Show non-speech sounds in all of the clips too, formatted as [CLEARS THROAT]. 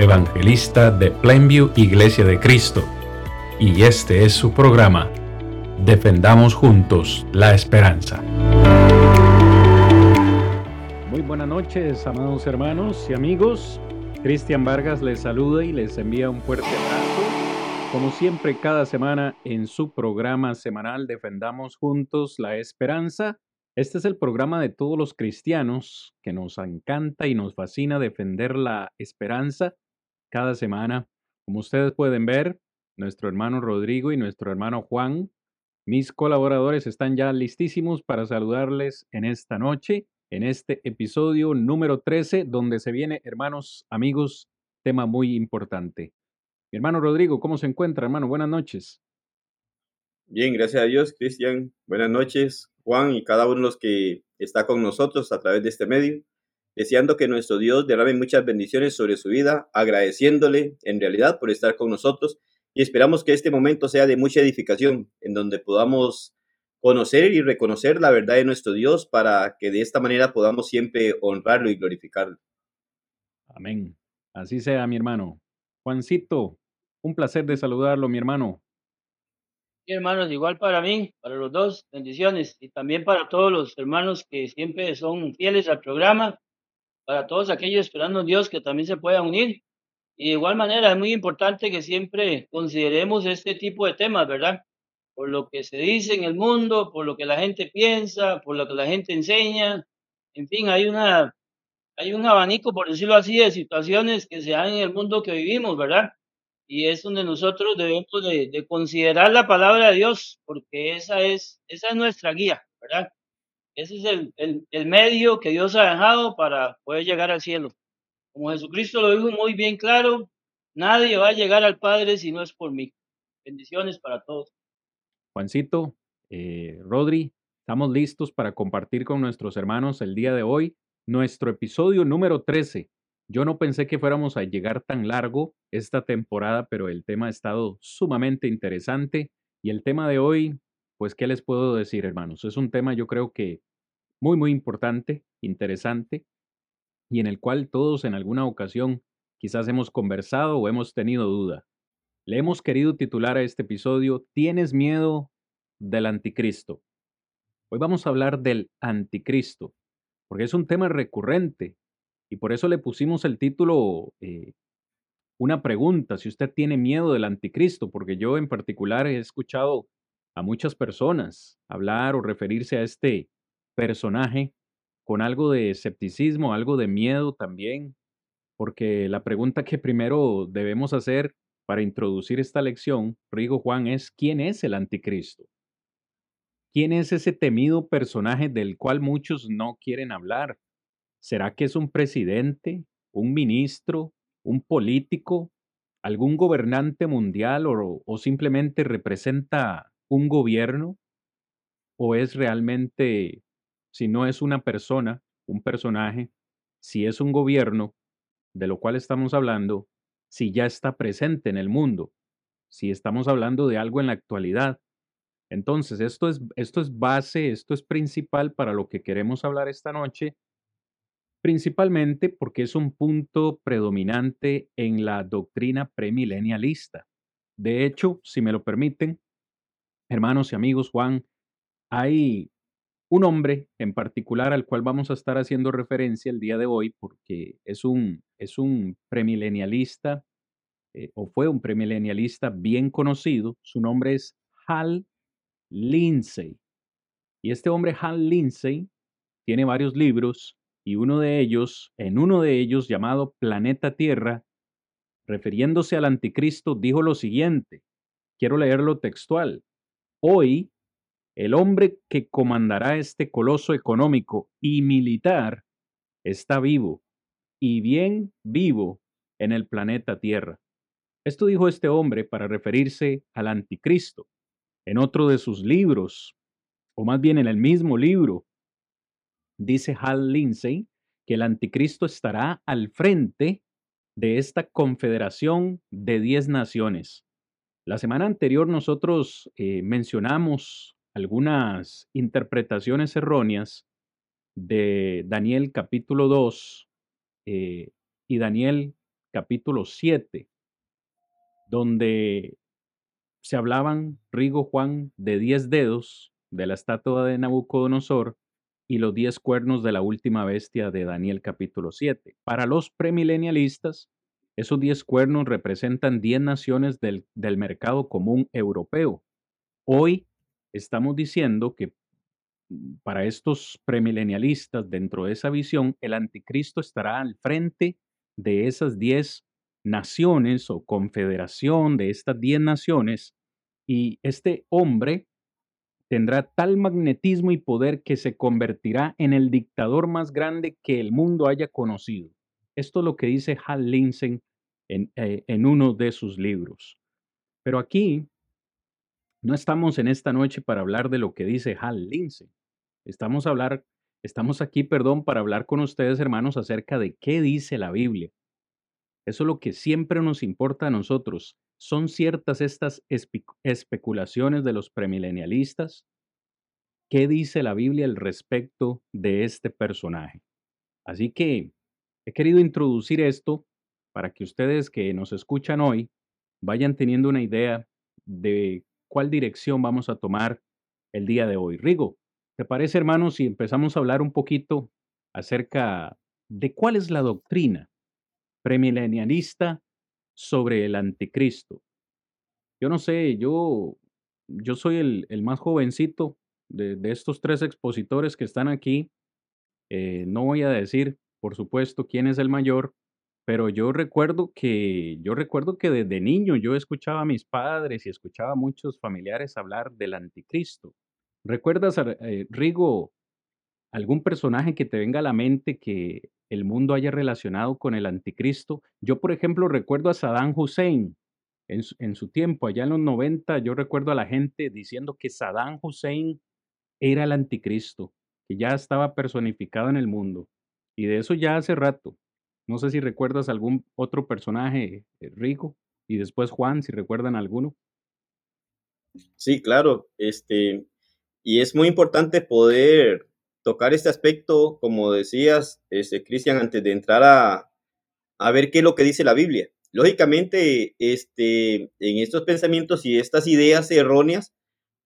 evangelista de Plainview Iglesia de Cristo, y este es su programa, Defendamos Juntos la Esperanza. Muy buenas noches, amados hermanos y amigos. Cristian Vargas les saluda y les envía un fuerte abrazo. Como siempre, cada semana en su programa semanal Defendamos Juntos la Esperanza este es el programa de todos los cristianos que nos encanta y nos fascina defender la esperanza cada semana. Como ustedes pueden ver, nuestro hermano Rodrigo y nuestro hermano Juan, mis colaboradores están ya listísimos para saludarles en esta noche, en este episodio número 13, donde se viene, hermanos, amigos, tema muy importante. Mi hermano Rodrigo, ¿cómo se encuentra, hermano? Buenas noches. Bien, gracias a Dios, Cristian. Buenas noches. Juan y cada uno los que está con nosotros a través de este medio, deseando que nuestro Dios derrame muchas bendiciones sobre su vida, agradeciéndole en realidad por estar con nosotros y esperamos que este momento sea de mucha edificación, en donde podamos conocer y reconocer la verdad de nuestro Dios para que de esta manera podamos siempre honrarlo y glorificarlo. Amén. Así sea, mi hermano. Juancito, un placer de saludarlo, mi hermano hermanos, igual para mí, para los dos, bendiciones. Y también para todos los hermanos que siempre son fieles al programa, para todos aquellos esperando en Dios que también se puedan unir. Y de igual manera, es muy importante que siempre consideremos este tipo de temas, ¿verdad? Por lo que se dice en el mundo, por lo que la gente piensa, por lo que la gente enseña. En fin, hay una hay un abanico, por decirlo así, de situaciones que se dan en el mundo que vivimos, ¿verdad? y es donde nosotros debemos de, considerar la palabra de Dios, porque esa es, esa es nuestra guía, ¿verdad? Ese es el, el, medio que Dios ha dejado para poder llegar al cielo. Como Jesucristo lo dijo muy bien claro, nadie va a llegar al Padre si no es por mí. Bendiciones para todos. Juancito, eh, Rodri, estamos listos para compartir con nuestros hermanos el día de hoy nuestro episodio número 13 yo no pensé que fuéramos a llegar tan largo esta temporada, pero el tema ha estado sumamente interesante. Y el tema de hoy, pues, ¿qué les puedo decir, hermanos? Es un tema yo creo que muy, muy importante, interesante, y en el cual todos en alguna ocasión quizás hemos conversado o hemos tenido duda. Le hemos querido titular a este episodio, ¿Tienes miedo del anticristo? Hoy vamos a hablar del anticristo, porque es un tema recurrente y por eso le pusimos el título, eh, una pregunta, si usted tiene miedo del anticristo, porque yo en particular he escuchado a muchas personas hablar o referirse a este personaje con algo de escepticismo, algo de miedo también, porque la pregunta que primero debemos hacer para introducir esta lección, Rigo Juan, es ¿quién es el anticristo? ¿Quién es ese temido personaje del cual muchos no quieren hablar? ¿Será que es un presidente, un ministro, un político, algún gobernante mundial o, simplemente representa un gobierno? ¿O es realmente, si no es una persona, un personaje, si es un gobierno, de lo cual estamos hablando, si ya está presente en el mundo, si estamos hablando de algo en la actualidad? Entonces, esto es, esto es base, esto es principal para lo que queremos hablar esta noche principalmente porque es un punto predominante en la doctrina premilenialista. De hecho, si me lo permiten, hermanos y amigos, Juan, hay un hombre en particular al cual vamos a estar haciendo referencia el día de hoy porque es un, es un premilenialista eh, o fue un premilenialista bien conocido. Su nombre es Hal Lindsey. Y este hombre, Hal Lindsey, tiene varios libros y uno de ellos, en uno de ellos llamado Planeta Tierra, refiriéndose al anticristo, dijo lo siguiente, quiero leerlo textual, hoy el hombre que comandará este coloso económico y militar está vivo, y bien vivo, en el planeta Tierra. Esto dijo este hombre para referirse al anticristo. En otro de sus libros, o más bien en el mismo libro, dice Hal Lindsey que el anticristo estará al frente de esta confederación de diez naciones. La semana anterior nosotros eh, mencionamos algunas interpretaciones erróneas de Daniel capítulo 2 eh, y Daniel capítulo 7, donde se hablaban, Rigo Juan, de diez dedos de la estatua de Nabucodonosor y los diez cuernos de la última bestia de Daniel capítulo 7. Para los premilenialistas, esos diez cuernos representan diez naciones del, del mercado común europeo. Hoy estamos diciendo que mm, para estos premilenialistas, dentro de esa visión, el anticristo estará al frente de esas diez naciones o confederación de estas diez naciones y este hombre tendrá tal magnetismo y poder que se convertirá en el dictador más grande que el mundo haya conocido. Esto es lo que dice Hal Linsen en, eh, en uno de sus libros. Pero aquí no estamos en esta noche para hablar de lo que dice Hal Linsen. Estamos, hablar, estamos aquí, perdón, para hablar con ustedes, hermanos, acerca de qué dice la Biblia. Eso es lo que siempre nos importa a nosotros. ¿Son ciertas estas especulaciones de los premilenialistas? ¿Qué dice la Biblia al respecto de este personaje? Así que he querido introducir esto para que ustedes que nos escuchan hoy vayan teniendo una idea de cuál dirección vamos a tomar el día de hoy. Rigo, ¿te parece, hermano, si empezamos a hablar un poquito acerca de cuál es la doctrina premilenialista sobre el anticristo. Yo no sé, yo, yo soy el, el más jovencito de, de, estos tres expositores que están aquí. Eh, no voy a decir, por supuesto, quién es el mayor, pero yo recuerdo que, yo recuerdo que desde niño yo escuchaba a mis padres y escuchaba a muchos familiares hablar del anticristo. ¿Recuerdas, eh, Rigo, algún personaje que te venga a la mente que el mundo haya relacionado con el anticristo. Yo, por ejemplo, recuerdo a Saddam Hussein en su, tiempo, allá en los 90, yo recuerdo a la gente diciendo que Saddam Hussein era el anticristo, que ya estaba personificado en el mundo. Y de eso ya hace rato. No sé si recuerdas algún otro personaje eh, rico y después Juan, si recuerdan alguno. Sí, claro, este, y es muy importante poder tocar este aspecto, como decías, este, Cristian, antes de entrar a, a ver qué es lo que dice la Biblia. Lógicamente, este, en estos pensamientos y estas ideas erróneas,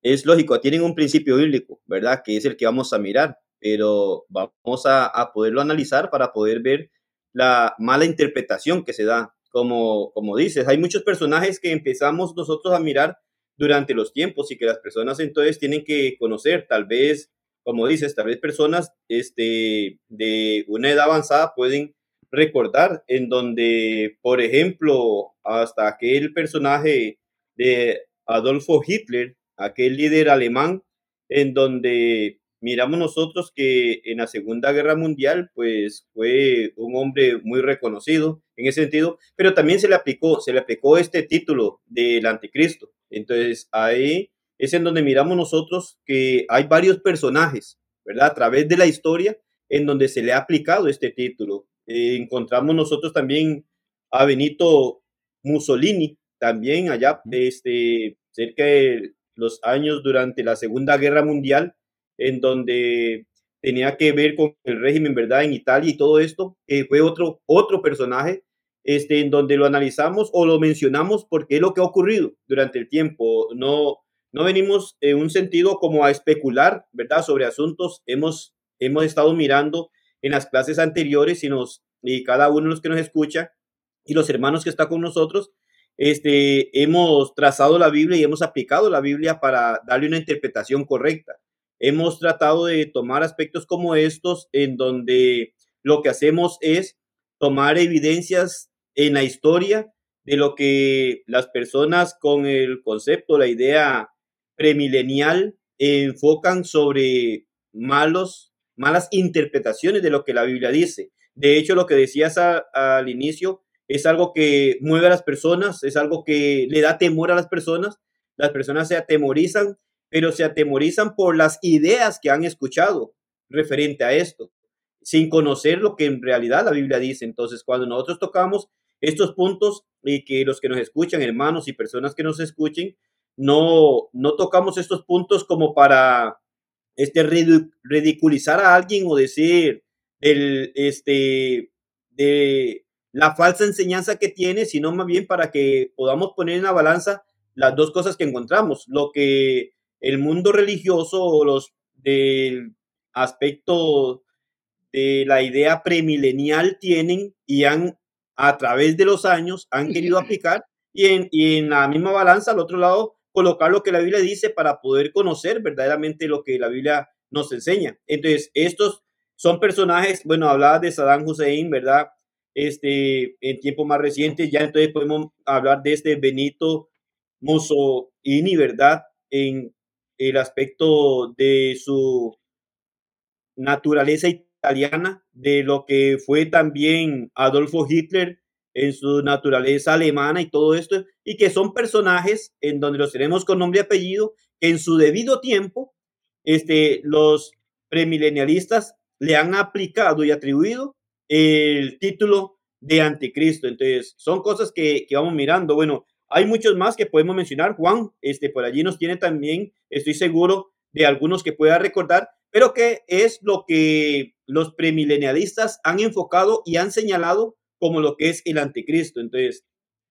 es lógico, tienen un principio bíblico, ¿verdad? Que es el que vamos a mirar, pero vamos a, a poderlo analizar para poder ver la mala interpretación que se da. Como, como dices, hay muchos personajes que empezamos nosotros a mirar durante los tiempos y que las personas entonces tienen que conocer, tal vez como dices, tal vez personas este, de una edad avanzada pueden recordar en donde, por ejemplo, hasta aquel personaje de Adolfo Hitler, aquel líder alemán, en donde miramos nosotros que en la Segunda Guerra Mundial, pues fue un hombre muy reconocido en ese sentido, pero también se le aplicó, se le aplicó este título del anticristo. Entonces ahí es en donde miramos nosotros que hay varios personajes, ¿verdad? A través de la historia en donde se le ha aplicado este título. Eh, encontramos nosotros también a Benito Mussolini, también allá, este, cerca de los años durante la Segunda Guerra Mundial, en donde tenía que ver con el régimen, ¿verdad? En Italia y todo esto, eh, fue otro, otro personaje este, en donde lo analizamos o lo mencionamos porque es lo que ha ocurrido durante el tiempo. No, no venimos en un sentido como a especular, ¿verdad? Sobre asuntos. Hemos, hemos estado mirando en las clases anteriores y, nos, y cada uno de los que nos escucha y los hermanos que están con nosotros, este, hemos trazado la Biblia y hemos aplicado la Biblia para darle una interpretación correcta. Hemos tratado de tomar aspectos como estos en donde lo que hacemos es tomar evidencias en la historia de lo que las personas con el concepto, la idea premilenial enfocan sobre malos, malas interpretaciones de lo que la Biblia dice. De hecho, lo que decías al inicio es algo que mueve a las personas, es algo que le da temor a las personas. Las personas se atemorizan, pero se atemorizan por las ideas que han escuchado referente a esto, sin conocer lo que en realidad la Biblia dice. Entonces, cuando nosotros tocamos estos puntos y que los que nos escuchan, hermanos y personas que nos escuchen, no, no tocamos estos puntos como para este, ridiculizar a alguien o decir el, este, de la falsa enseñanza que tiene, sino más bien para que podamos poner en la balanza las dos cosas que encontramos, lo que el mundo religioso o los del aspecto de la idea premilenial tienen y han a través de los años han querido aplicar y en, y en la misma balanza al otro lado colocar lo que la Biblia dice para poder conocer verdaderamente lo que la Biblia nos enseña. Entonces, estos son personajes, bueno, hablaba de Saddam Hussein, ¿verdad? Este, en tiempos más recientes, ya entonces podemos hablar de este Benito Mussolini, ¿verdad? En el aspecto de su naturaleza italiana, de lo que fue también Adolfo Hitler en su naturaleza alemana y todo esto, y que son personajes en donde los tenemos con nombre y apellido, que en su debido tiempo, este, los premilenialistas le han aplicado y atribuido el título de anticristo. Entonces, son cosas que, que, vamos mirando. Bueno, hay muchos más que podemos mencionar. Juan, este, por allí nos tiene también, estoy seguro, de algunos que pueda recordar, pero que es lo que los premilenialistas han enfocado y han señalado como lo que es el anticristo. Entonces,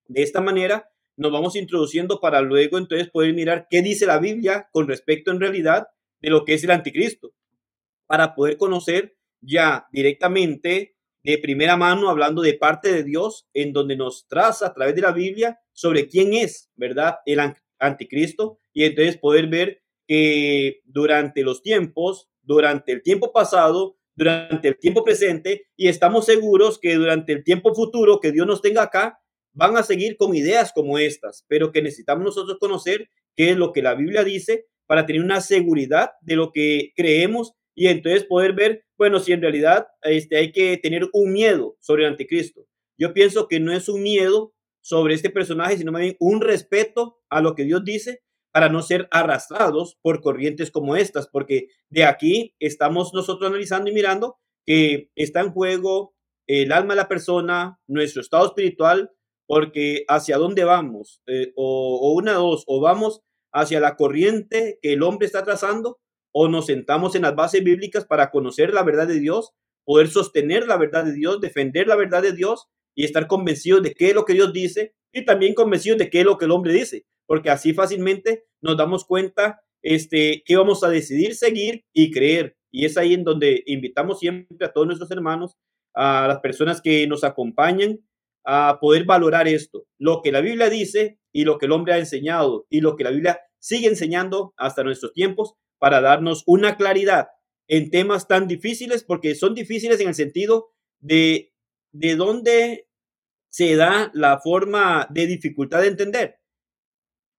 de esta manera nos vamos introduciendo para luego entonces poder mirar qué dice la Biblia con respecto en realidad de lo que es el anticristo, para poder conocer ya directamente de primera mano, hablando de parte de Dios, en donde nos traza a través de la Biblia sobre quién es, ¿verdad? El anticristo, y entonces poder ver que durante los tiempos, durante el tiempo pasado, durante el tiempo presente y estamos seguros que durante el tiempo futuro que Dios nos tenga acá, van a seguir con ideas como estas, pero que necesitamos nosotros conocer qué es lo que la Biblia dice para tener una seguridad de lo que creemos y entonces poder ver, bueno, si en realidad este, hay que tener un miedo sobre el anticristo. Yo pienso que no es un miedo sobre este personaje, sino más bien un respeto a lo que Dios dice para no ser arrastrados por corrientes como estas, porque de aquí estamos nosotros analizando y mirando que está en juego el alma de la persona, nuestro estado espiritual, porque hacia dónde vamos, eh, o, o, una dos, o vamos hacia la corriente que el hombre está trazando, o nos sentamos en las bases bíblicas para conocer la verdad de Dios, poder sostener la verdad de Dios, defender la verdad de Dios y estar convencidos de qué es lo que Dios dice y también convencidos de qué es lo que el hombre dice porque así fácilmente nos damos cuenta este, que vamos a decidir seguir y creer. Y es ahí en donde invitamos siempre a todos nuestros hermanos, a las personas que nos acompañan, a poder valorar esto, lo que la Biblia dice y lo que el hombre ha enseñado y lo que la Biblia sigue enseñando hasta nuestros tiempos para darnos una claridad en temas tan difíciles, porque son difíciles en el sentido de, de dónde se da la forma de dificultad de entender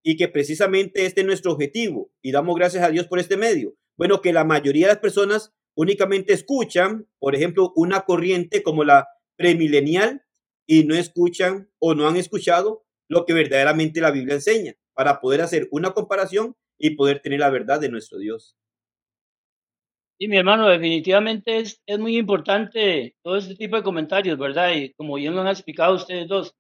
y que precisamente este es nuestro objetivo y damos gracias a Dios por este medio. Bueno, que la mayoría de las personas únicamente escuchan, por ejemplo, una corriente como la premilenial y no escuchan o no han escuchado lo que verdaderamente la Biblia enseña para poder hacer una comparación y poder tener la verdad de nuestro Dios. Sí, mi hermano, definitivamente es, es muy importante todo este tipo de comentarios, ¿verdad? Y como bien lo han explicado ustedes dos.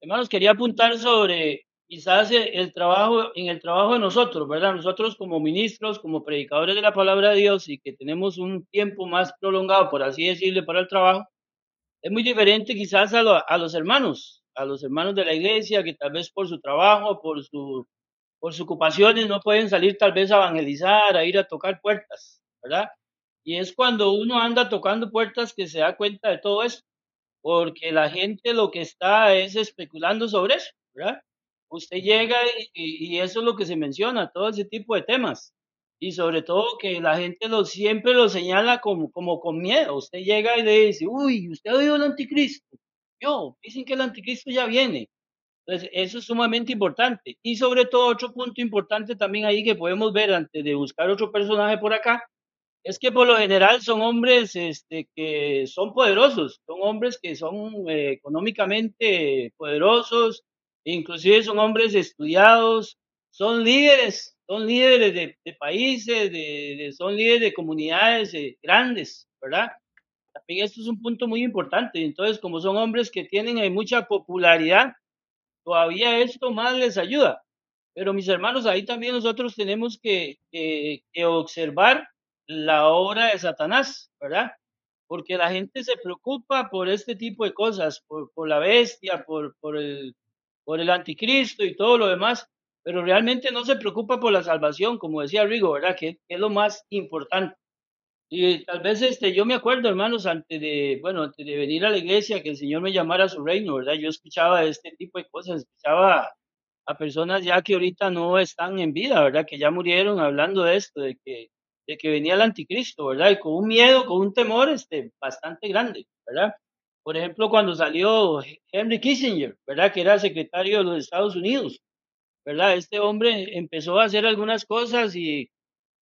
Hermanos, quería apuntar sobre quizás el trabajo, en el trabajo de nosotros, ¿verdad? Nosotros como ministros, como predicadores de la palabra de Dios y que tenemos un tiempo más prolongado, por así decirlo, para el trabajo, es muy diferente quizás a, a los hermanos, a los hermanos de la iglesia que tal vez por su trabajo, por, su, por sus ocupaciones no pueden salir tal vez a evangelizar, a ir a tocar puertas, ¿verdad? Y es cuando uno anda tocando puertas que se da cuenta de todo eso, porque la gente lo que está es especulando sobre eso, ¿verdad? usted llega y, eso es lo que se menciona, todo ese tipo de temas. Y sobre todo que la gente lo, siempre lo señala como, como con miedo. Usted llega y le dice, uy, usted oído el anticristo. Yo, dicen que el anticristo ya viene. Entonces, eso es sumamente importante. Y sobre todo, otro punto importante también ahí que podemos ver antes de buscar otro personaje por acá, es que por lo general son hombres este, que son poderosos, son hombres que son eh, económicamente poderosos, inclusive son hombres estudiados, son líderes, son líderes de, países, de, son líderes de comunidades eh, grandes, ¿verdad? También esto es un punto muy importante. Entonces, como son hombres que tienen eh, mucha popularidad, todavía esto más les ayuda. Pero mis hermanos, ahí también nosotros tenemos que, que observar la obra de Satanás, ¿verdad? Porque la gente se preocupa por este tipo de cosas, por, la bestia, por, por, el, por el anticristo y todo lo demás, pero realmente no se preocupa por la salvación, como decía Rigo, ¿verdad? Que, es lo más importante. Y tal vez este, yo me acuerdo, hermanos, antes de, bueno, antes de venir a la iglesia, que el Señor me llamara a su reino, ¿verdad? Yo escuchaba este tipo de cosas, escuchaba a personas ya que ahorita no están en vida, ¿verdad? Que ya murieron hablando de esto, de que de que venía el anticristo, ¿verdad? Y con un miedo, con un temor este, bastante grande, ¿verdad? Por ejemplo, cuando salió Henry Kissinger, ¿verdad? Que era secretario de los Estados Unidos, ¿verdad? Este hombre empezó a hacer algunas cosas y,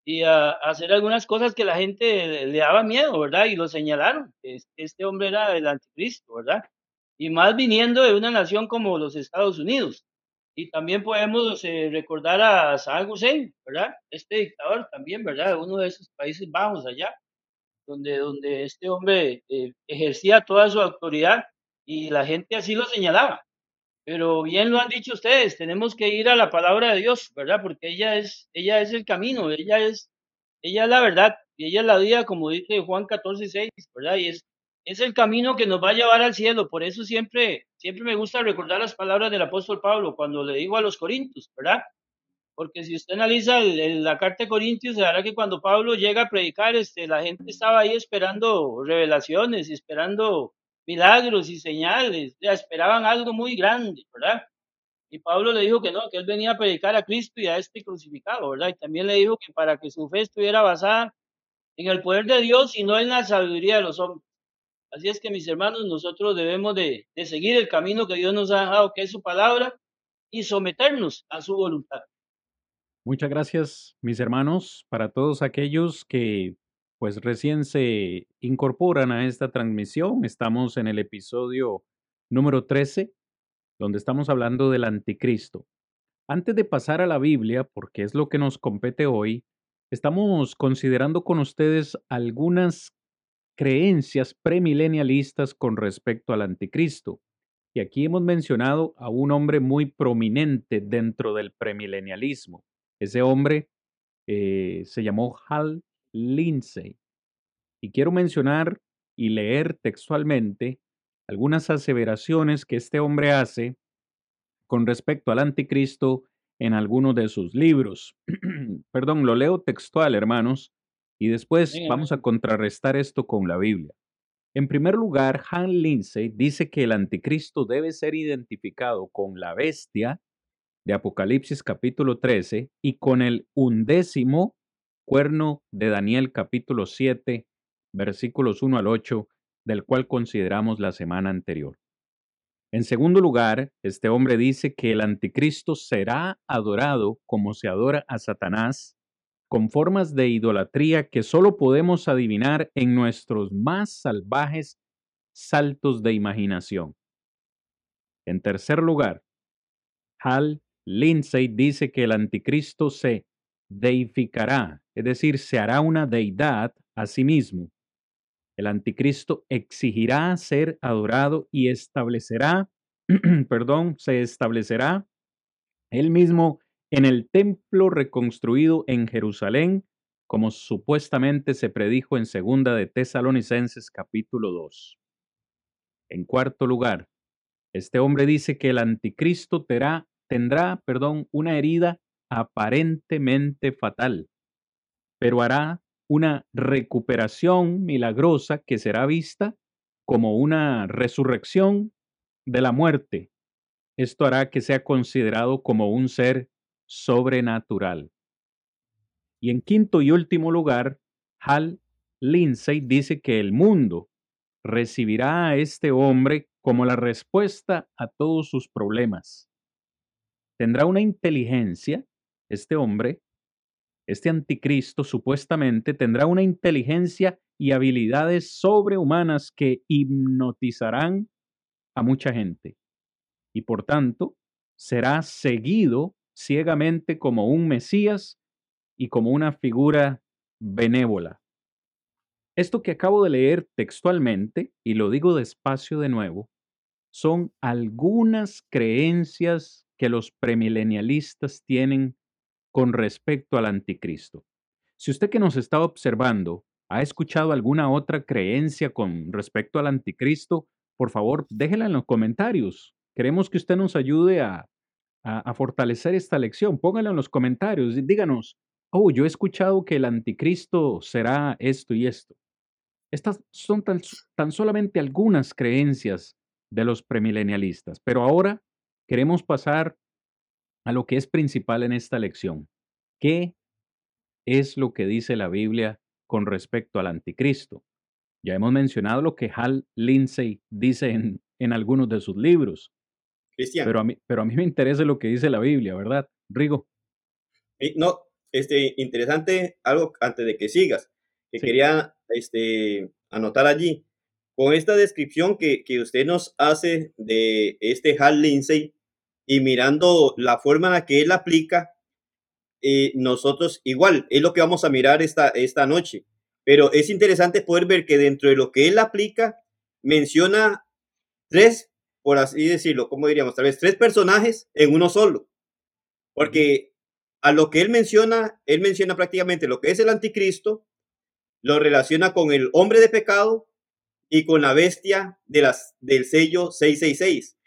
y a, hacer algunas cosas que la gente le daba miedo, ¿verdad? Y lo señalaron, que este hombre era el anticristo, ¿verdad? Y más viniendo de una nación como los Estados Unidos. Y también podemos eh, recordar a Saddam Hussein, ¿verdad? Este dictador también, ¿verdad? Uno de esos países bajos allá, donde, donde este hombre eh, ejercía toda su autoridad y la gente así lo señalaba. Pero bien lo han dicho ustedes, tenemos que ir a la palabra de Dios, ¿verdad? Porque ella es, ella es el camino, ella es, ella la verdad, y ella es la vida, como dice Juan 14, 6, ¿verdad? Y es, es el camino que nos va a llevar al cielo. Por eso siempre, siempre me gusta recordar las palabras del apóstol Pablo cuando le dijo a los corintios, ¿verdad? Porque si usted analiza la carta de Corintios, se dará que cuando Pablo llega a predicar, este, la gente estaba ahí esperando revelaciones, esperando milagros y señales, ya esperaban algo muy grande, ¿verdad? Y Pablo le dijo que no, que él venía a predicar a Cristo y a este crucificado, ¿verdad? Y también le dijo que para que su fe estuviera basada en el poder de Dios y no en la sabiduría de los hombres. Así es que mis hermanos, nosotros debemos de, seguir el camino que Dios nos ha dejado, que es su palabra, y someternos a su voluntad. Muchas gracias, mis hermanos, para todos aquellos que pues recién se incorporan a esta transmisión. Estamos en el episodio número 13, donde estamos hablando del anticristo. Antes de pasar a la Biblia, porque es lo que nos compete hoy, estamos considerando con ustedes algunas creencias premilenialistas con respecto al anticristo. Y aquí hemos mencionado a un hombre muy prominente dentro del premilenialismo. Ese hombre eh, se llamó Hal Lindsey. Y quiero mencionar y leer textualmente algunas aseveraciones que este hombre hace con respecto al anticristo en algunos de sus libros. [CLEARS THROAT] Perdón, lo leo textual, hermanos, y después vamos a contrarrestar esto con la Biblia. En primer lugar, Han Lindsay dice que el anticristo debe ser identificado con la bestia de Apocalipsis capítulo 13 y con el undécimo cuerno de Daniel capítulo 7, versículos 1 al 8, del cual consideramos la semana anterior. En segundo lugar, este hombre dice que el anticristo será adorado como se adora a Satanás con formas de idolatría que solo podemos adivinar en nuestros más salvajes saltos de imaginación. En tercer lugar, Hal Lindsay dice que el anticristo se deificará, es decir, se hará una deidad a sí mismo. El anticristo exigirá ser adorado y establecerá, [CLEARS THROAT] perdón, se establecerá él mismo en el templo reconstruido en Jerusalén, como supuestamente se predijo en segunda de Tesalonicenses capítulo 2. En cuarto lugar, este hombre dice que el anticristo tendrá, tendrá perdón, una herida aparentemente fatal, pero hará una recuperación milagrosa que será vista como una resurrección de la muerte. Esto hará que sea considerado como un ser sobrenatural. Y en quinto y último lugar, Hal Lindsay dice que el mundo recibirá a este hombre como la respuesta a todos sus problemas. Tendrá una inteligencia, este hombre, este anticristo supuestamente tendrá una inteligencia y habilidades sobrehumanas que hipnotizarán a mucha gente y por tanto será seguido ciegamente como un Mesías y como una figura benévola. Esto que acabo de leer textualmente, y lo digo despacio de nuevo, son algunas creencias que los premilenialistas tienen con respecto al anticristo. Si usted que nos está observando ha escuchado alguna otra creencia con respecto al anticristo, por favor, déjela en los comentarios. Queremos que usted nos ayude a, fortalecer esta lección. Póngala en los comentarios. Díganos, oh, yo he escuchado que el anticristo será esto y esto. Estas son tan solamente algunas creencias de los premilenialistas, pero ahora queremos pasar a lo que es principal en esta lección. ¿Qué es lo que dice la Biblia con respecto al anticristo? Ya hemos mencionado lo que Hal Lindsey dice en, en algunos de sus libros. Cristian. Pero a, mí, pero a mí me interesa lo que dice la Biblia, ¿verdad? Rigo. No, este, interesante algo antes de que sigas, que quería este, anotar allí. Con esta descripción que, que usted nos hace de este Hal Lindsey, y mirando la forma en la que él aplica, eh, nosotros igual, es lo que vamos a mirar esta, esta noche. Pero es interesante poder ver que dentro de lo que él aplica, menciona tres, por así decirlo, como diríamos, tal vez tres personajes en uno solo. Porque a lo que él menciona, él menciona prácticamente lo que es el anticristo, lo relaciona con el hombre de pecado y con la bestia de las, del sello 666.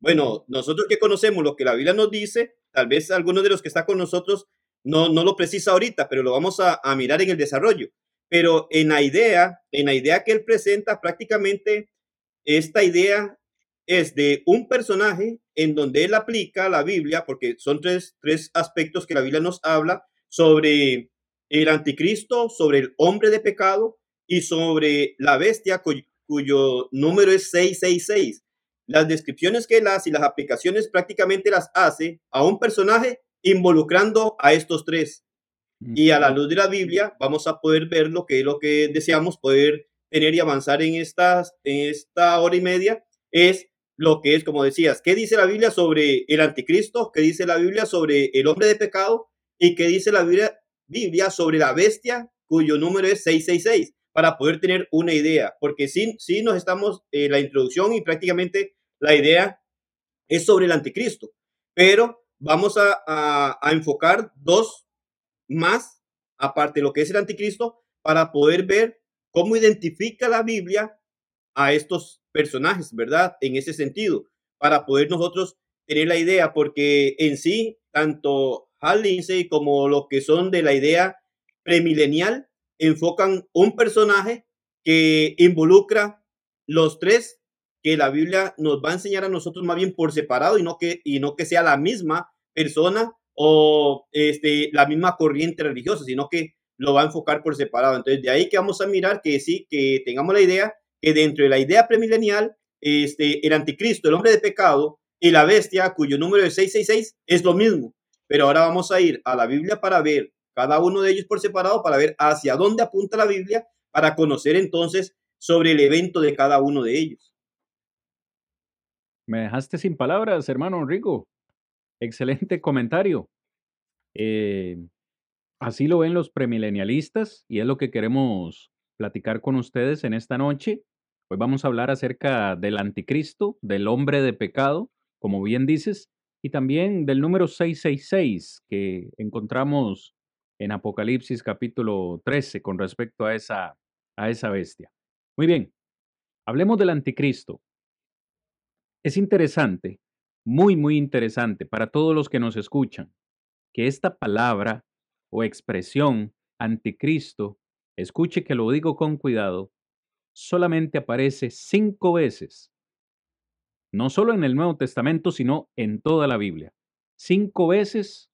Bueno, nosotros que conocemos lo que la Biblia nos dice, tal vez algunos de los que está con nosotros no, no lo precisa ahorita, pero lo vamos a, a mirar en el desarrollo. Pero en la idea, en la idea que él presenta, prácticamente esta idea es de un personaje en donde él aplica la Biblia, porque son tres, tres aspectos que la Biblia nos habla sobre el anticristo, sobre el hombre de pecado y sobre la bestia cuyo, cuyo número es 666 las descripciones que él hace y las aplicaciones prácticamente las hace a un personaje involucrando a estos tres. Y a la luz de la Biblia vamos a poder ver lo que lo que deseamos poder tener y avanzar en, estas, en esta hora y media es lo que es, como decías, ¿qué dice la Biblia sobre el anticristo? ¿Qué dice la Biblia sobre el hombre de pecado? ¿Y qué dice la Biblia, Biblia sobre la bestia cuyo número es 666? Para poder tener una idea, porque sí, sí nos estamos eh, la introducción y prácticamente la idea es sobre el anticristo, pero vamos a, enfocar dos más, aparte de lo que es el anticristo, para poder ver cómo identifica la Biblia a estos personajes, ¿verdad? En ese sentido, para poder nosotros tener la idea, porque en sí, tanto Hal Lindsey como lo que son de la idea premilenial enfocan un personaje que involucra los tres que la Biblia nos va a enseñar a nosotros más bien por separado y no que, y no que sea la misma persona o este, la misma corriente religiosa, sino que lo va a enfocar por separado. Entonces, de ahí que vamos a mirar que sí, que tengamos la idea que dentro de la idea premilenial, este, el anticristo, el hombre de pecado y la bestia, cuyo número es 666, es lo mismo. Pero ahora vamos a ir a la Biblia para ver cada uno de ellos por separado, para ver hacia dónde apunta la Biblia, para conocer entonces sobre el evento de cada uno de ellos. Me dejaste sin palabras, hermano Enrico. Excelente comentario. Eh, así lo ven los premilenialistas y es lo que queremos platicar con ustedes en esta noche. Hoy vamos a hablar acerca del anticristo, del hombre de pecado, como bien dices, y también del número 666 que encontramos en Apocalipsis capítulo 13 con respecto a esa, a esa bestia. Muy bien, hablemos del anticristo. Es interesante, muy, muy interesante para todos los que nos escuchan, que esta palabra o expresión anticristo, escuche que lo digo con cuidado, solamente aparece cinco veces. No solo en el Nuevo Testamento, sino en toda la Biblia. Cinco veces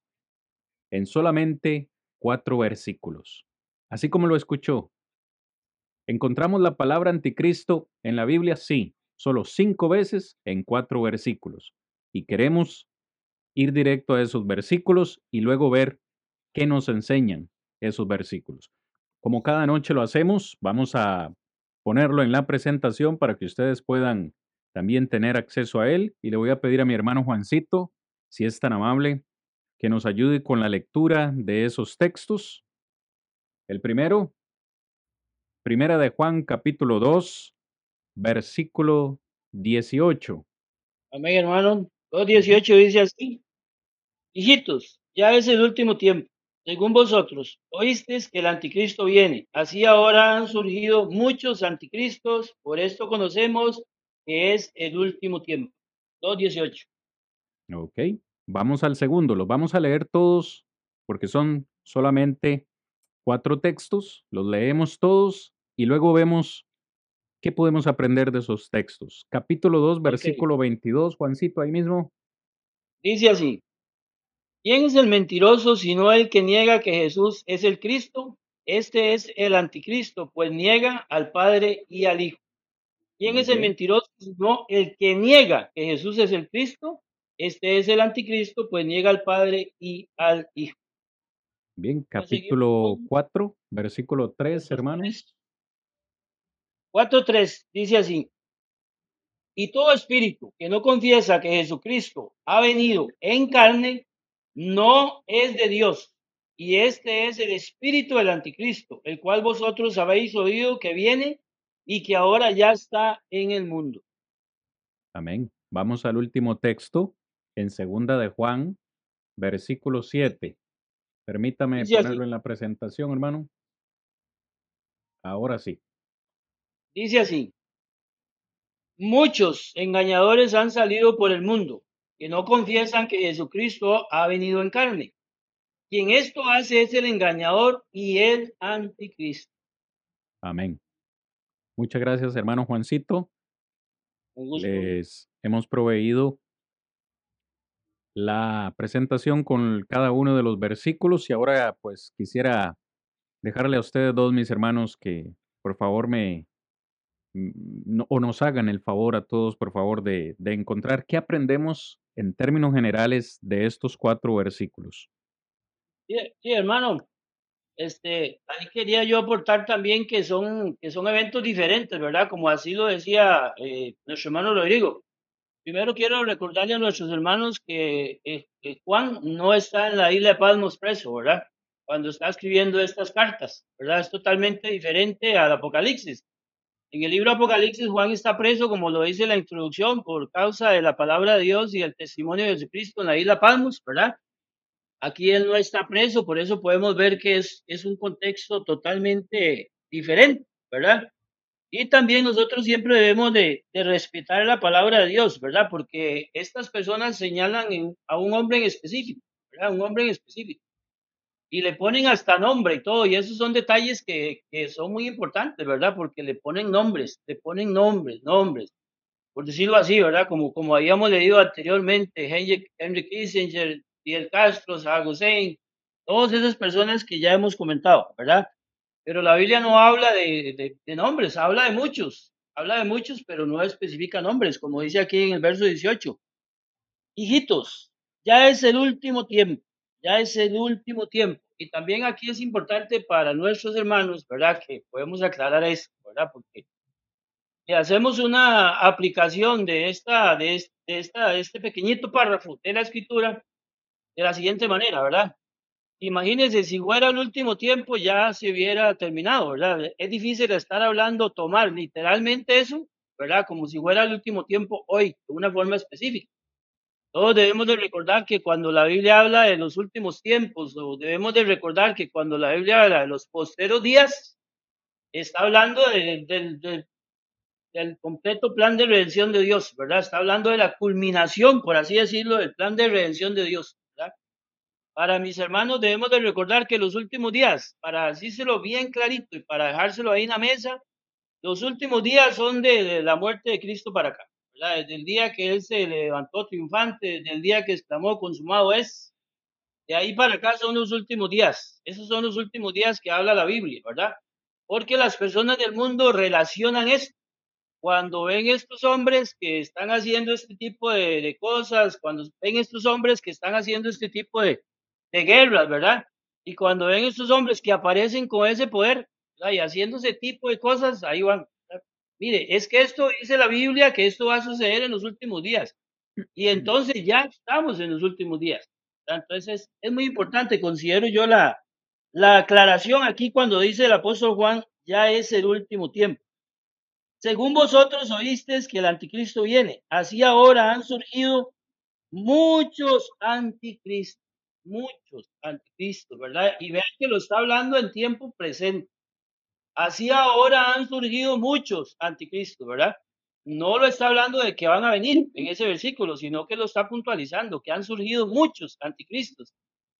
en solamente cuatro versículos. Así como lo escuchó. ¿Encontramos la palabra anticristo en la Biblia? Sí, solo cinco veces en cuatro versículos. Y queremos ir directo a esos versículos y luego ver qué nos enseñan esos versículos. Como cada noche lo hacemos, vamos a ponerlo en la presentación para que ustedes puedan también tener acceso a él. Y le voy a pedir a mi hermano Juancito, si es tan amable, que nos ayude con la lectura de esos textos. El primero, Primera de Juan capítulo 2, versículo 18. Amén, hermano. 2.18 dice así. Hijitos, ya es el último tiempo. Según vosotros, oísteis que el anticristo viene. Así ahora han surgido muchos anticristos. Por esto conocemos que es el último tiempo. 2.18. Ok. Vamos al segundo. Los vamos a leer todos porque son solamente cuatro textos. Los leemos todos y luego vemos qué podemos aprender de esos textos. Capítulo 2, versículo 22, Juancito, ahí mismo. Dice así, ¿quién es el mentiroso sino el que niega que Jesús es el Cristo? Este es el anticristo, pues niega al Padre y al Hijo. ¿Quién es el mentiroso sino el que niega que Jesús es el Cristo? Este es el anticristo, pues niega al Padre y al Hijo. Bien, capítulo 4, versículo 3, hermanos. 4.3 dice así, y todo espíritu que no confiesa que Jesucristo ha venido en carne, no es de Dios. Y este es el espíritu del anticristo, el cual vosotros habéis oído que viene y que ahora ya está en el mundo. Amén. Vamos al último texto, en segunda de Juan, versículo 7. Permítame ponerlo en la presentación, hermano. Ahora sí. Dice así, muchos engañadores han salido por el mundo que no confiesan que Jesucristo ha venido en carne. Quien esto hace es el engañador y el anticristo. Amén. Muchas gracias, hermano Juancito. Les hemos proveído la presentación con cada uno de los versículos y ahora pues quisiera dejarle a ustedes dos, mis hermanos, que por favor me Mm, o nos hagan el favor a todos, por favor, de, encontrar qué aprendemos en términos generales de estos cuatro versículos. Sí, hermano. Este, ahí quería yo aportar también que son, que son eventos diferentes, ¿verdad? Como así lo decía eh, nuestro hermano Rodrigo. Primero quiero recordarle a nuestros hermanos que, eh, que Juan no está en la isla de Palmos preso, ¿verdad? Cuando está escribiendo estas cartas, ¿verdad? Es totalmente diferente al Apocalipsis. En el libro Apocalipsis, Juan está preso, como lo dice la introducción, por causa de la palabra de Dios y el testimonio de Jesucristo en la isla Palmos, ¿verdad? Aquí él no está preso, por eso podemos ver que es, es un contexto totalmente diferente, ¿verdad? Y también nosotros siempre debemos de, de respetar la palabra de Dios, ¿verdad? Porque estas personas señalan a un hombre en específico, ¿verdad? Un hombre en específico y le ponen hasta nombre y todo, y esos son detalles que, que, son muy importantes, ¿verdad? Porque le ponen nombres, le ponen nombres, nombres, por decirlo así, ¿verdad? Como, como habíamos leído anteriormente, Henry, Kissinger, Fidel Castro, Saddam todas esas personas que ya hemos comentado, ¿verdad? Pero la Biblia no habla de, de, de nombres, habla de muchos, habla de muchos, pero no especifica nombres, como dice aquí en el verso 18. Hijitos, ya es el último tiempo ya es el último tiempo. Y también aquí es importante para nuestros hermanos, ¿verdad? Que podemos aclarar eso, ¿verdad? Porque si hacemos una aplicación de, esta, de, esta, de este pequeñito párrafo de la escritura de la siguiente manera, ¿verdad? Imagínense, si fuera el último tiempo ya se hubiera terminado, ¿verdad? Es difícil estar hablando, tomar literalmente eso, ¿verdad? Como si fuera el último tiempo hoy, de una forma específica. Todos debemos de recordar que cuando la Biblia habla de los últimos tiempos, o debemos de recordar que cuando la Biblia habla de los posteros días, está hablando del completo plan de redención de Dios, ¿verdad? Está hablando de la culminación, por así decirlo, del plan de redención de Dios, ¿verdad? Para mis hermanos debemos de recordar que los últimos días, para decírselo bien clarito y para dejárselo ahí en la mesa, los últimos días son de la muerte de Cristo para acá. Desde el día que él se levantó triunfante, desde el día que exclamó consumado es, de ahí para acá son los últimos días. Esos son los últimos días que habla la Biblia, ¿verdad? Porque las personas del mundo relacionan esto. Cuando ven estos hombres que están haciendo este tipo de, cosas, cuando ven estos hombres que están haciendo este tipo de, de guerras, ¿verdad? Y cuando ven estos hombres que aparecen con ese poder y haciendo ese tipo de cosas, ahí van. Mire, es que esto dice la Biblia que esto va a suceder en los últimos días. Y entonces ya estamos en los últimos días. Entonces es muy importante, considero yo la, la aclaración aquí cuando dice el apóstol Juan, ya es el último tiempo. Según vosotros oísteis que el anticristo viene, así ahora han surgido muchos anticristos, muchos anticristos, ¿verdad? Y vean que lo está hablando en tiempo presente. Así ahora han surgido muchos anticristos, ¿verdad? No lo está hablando de que van a venir en ese versículo, sino que lo está puntualizando, que han surgido muchos anticristos.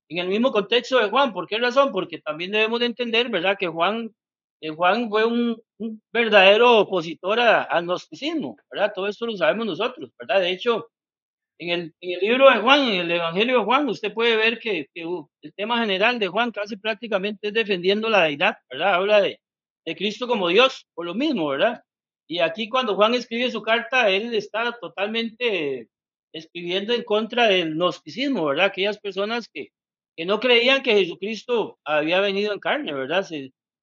En el mismo contexto de Juan, ¿por qué razón? Porque también debemos de entender, ¿verdad? Que Juan, eh, Juan fue un, verdadero opositor al gnosticismo, ¿verdad? Todo esto lo sabemos nosotros, ¿verdad? De hecho, en el, libro de Juan, en el Evangelio de Juan, usted puede ver que, que uh, el tema general de Juan casi prácticamente es defendiendo la deidad, ¿verdad? Habla de, de Cristo como Dios, por lo mismo, ¿verdad? Y aquí cuando Juan escribe su carta, él está totalmente escribiendo en contra del gnosticismo, ¿verdad? Aquellas personas que, que no creían que Jesucristo había venido en carne, ¿verdad?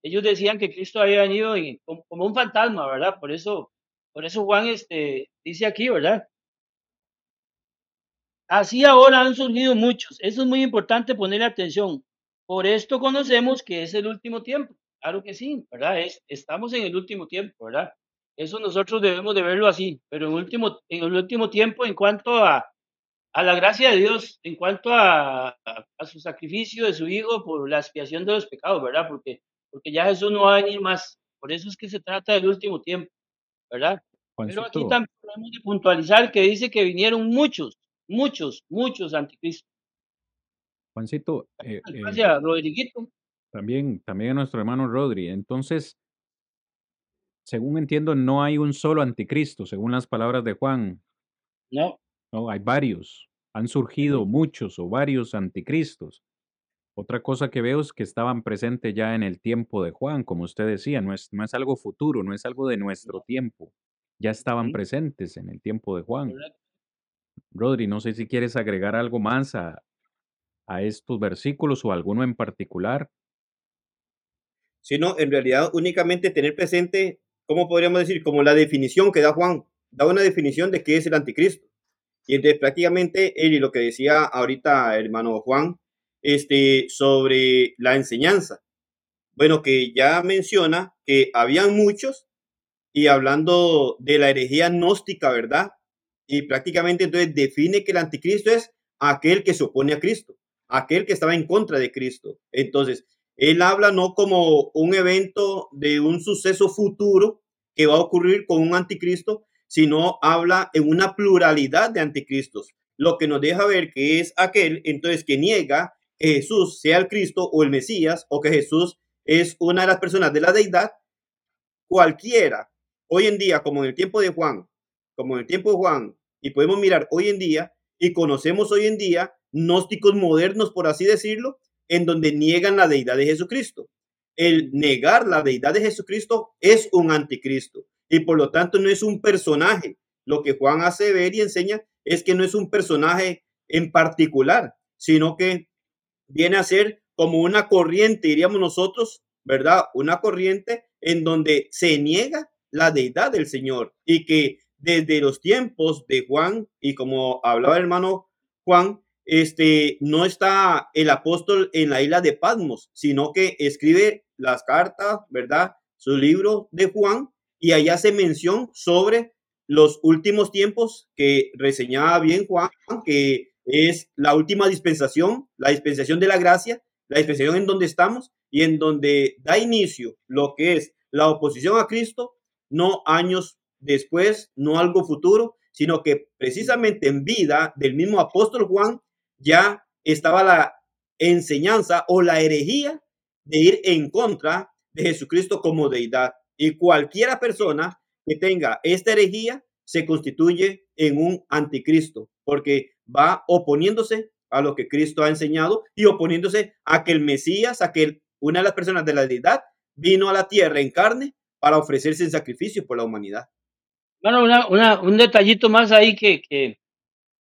ellos decían que Cristo había venido como, un fantasma, ¿verdad? Por eso, por eso Juan este, dice aquí, ¿verdad? Así ahora han surgido muchos. Eso es muy importante poner atención. Por esto conocemos que es el último tiempo. Claro que sí, ¿verdad? Es, estamos en el último tiempo, ¿verdad? Eso nosotros debemos de verlo así, pero en, último, en el último tiempo, en cuanto a, a la gracia de Dios, en cuanto a, a, su sacrificio de su Hijo por la expiación de los pecados, ¿verdad? Porque, porque ya Jesús no va a venir más. Por eso es que se trata del último tiempo, ¿verdad? Pero aquí también podemos de puntualizar que dice que vinieron muchos, muchos, muchos anticristos. Juancito, eh, Gracias, Rodriguito. También, también a nuestro hermano Rodri. Entonces, según entiendo, no hay un solo anticristo, según las palabras de Juan. No. No, hay varios. Han surgido muchos o varios anticristos. Otra cosa que veo es que estaban presentes ya en el tiempo de Juan, como usted decía, no es, no es algo futuro, no es algo de nuestro tiempo. Ya estaban presentes en el tiempo de Juan. Rodri, no sé si quieres agregar algo más a, a estos versículos o alguno en particular sino en realidad únicamente tener presente, ¿cómo podríamos decir? Como la definición que da Juan, da una definición de qué es el anticristo. Y entonces prácticamente él y lo que decía ahorita hermano Juan, este, sobre la enseñanza. Bueno, que ya menciona que habían muchos y hablando de la herejía gnóstica, ¿verdad? Y prácticamente entonces define que el anticristo es aquel que se opone a Cristo, aquel que estaba en contra de Cristo. Entonces, él habla no como un evento de un suceso futuro que va a ocurrir con un anticristo, sino habla en una pluralidad de anticristos, lo que nos deja ver que es aquel entonces que niega que Jesús sea el Cristo o el Mesías o que Jesús es una de las personas de la deidad, cualquiera, hoy en día, como en el tiempo de Juan, como en el tiempo de Juan, y podemos mirar hoy en día y conocemos hoy en día gnósticos modernos, por así decirlo, en donde niegan la deidad de Jesucristo. El negar la deidad de Jesucristo es un anticristo y por lo tanto no es un personaje. Lo que Juan hace ver y enseña es que no es un personaje en particular, sino que viene a ser como una corriente, diríamos nosotros, ¿verdad? Una corriente en donde se niega la deidad del Señor y que desde los tiempos de Juan y como hablaba el hermano Juan, este, no está el apóstol en la isla de Patmos, sino que escribe las cartas, ¿verdad? Su libro de Juan, y allá se menciona sobre los últimos tiempos que reseñaba bien Juan, que es la última dispensación, la dispensación de la gracia, la dispensación en donde estamos y en donde da inicio lo que es la oposición a Cristo, no años después, no algo futuro, sino que precisamente en vida del mismo apóstol Juan ya estaba la enseñanza o la herejía de ir en contra de Jesucristo como deidad. Y cualquiera persona que tenga esta herejía se constituye en un anticristo, porque va oponiéndose a lo que Cristo ha enseñado y oponiéndose a que el Mesías, a que una de las personas de la deidad vino a la tierra en carne para ofrecerse en sacrificio por la humanidad. Bueno, un detallito más ahí que, que,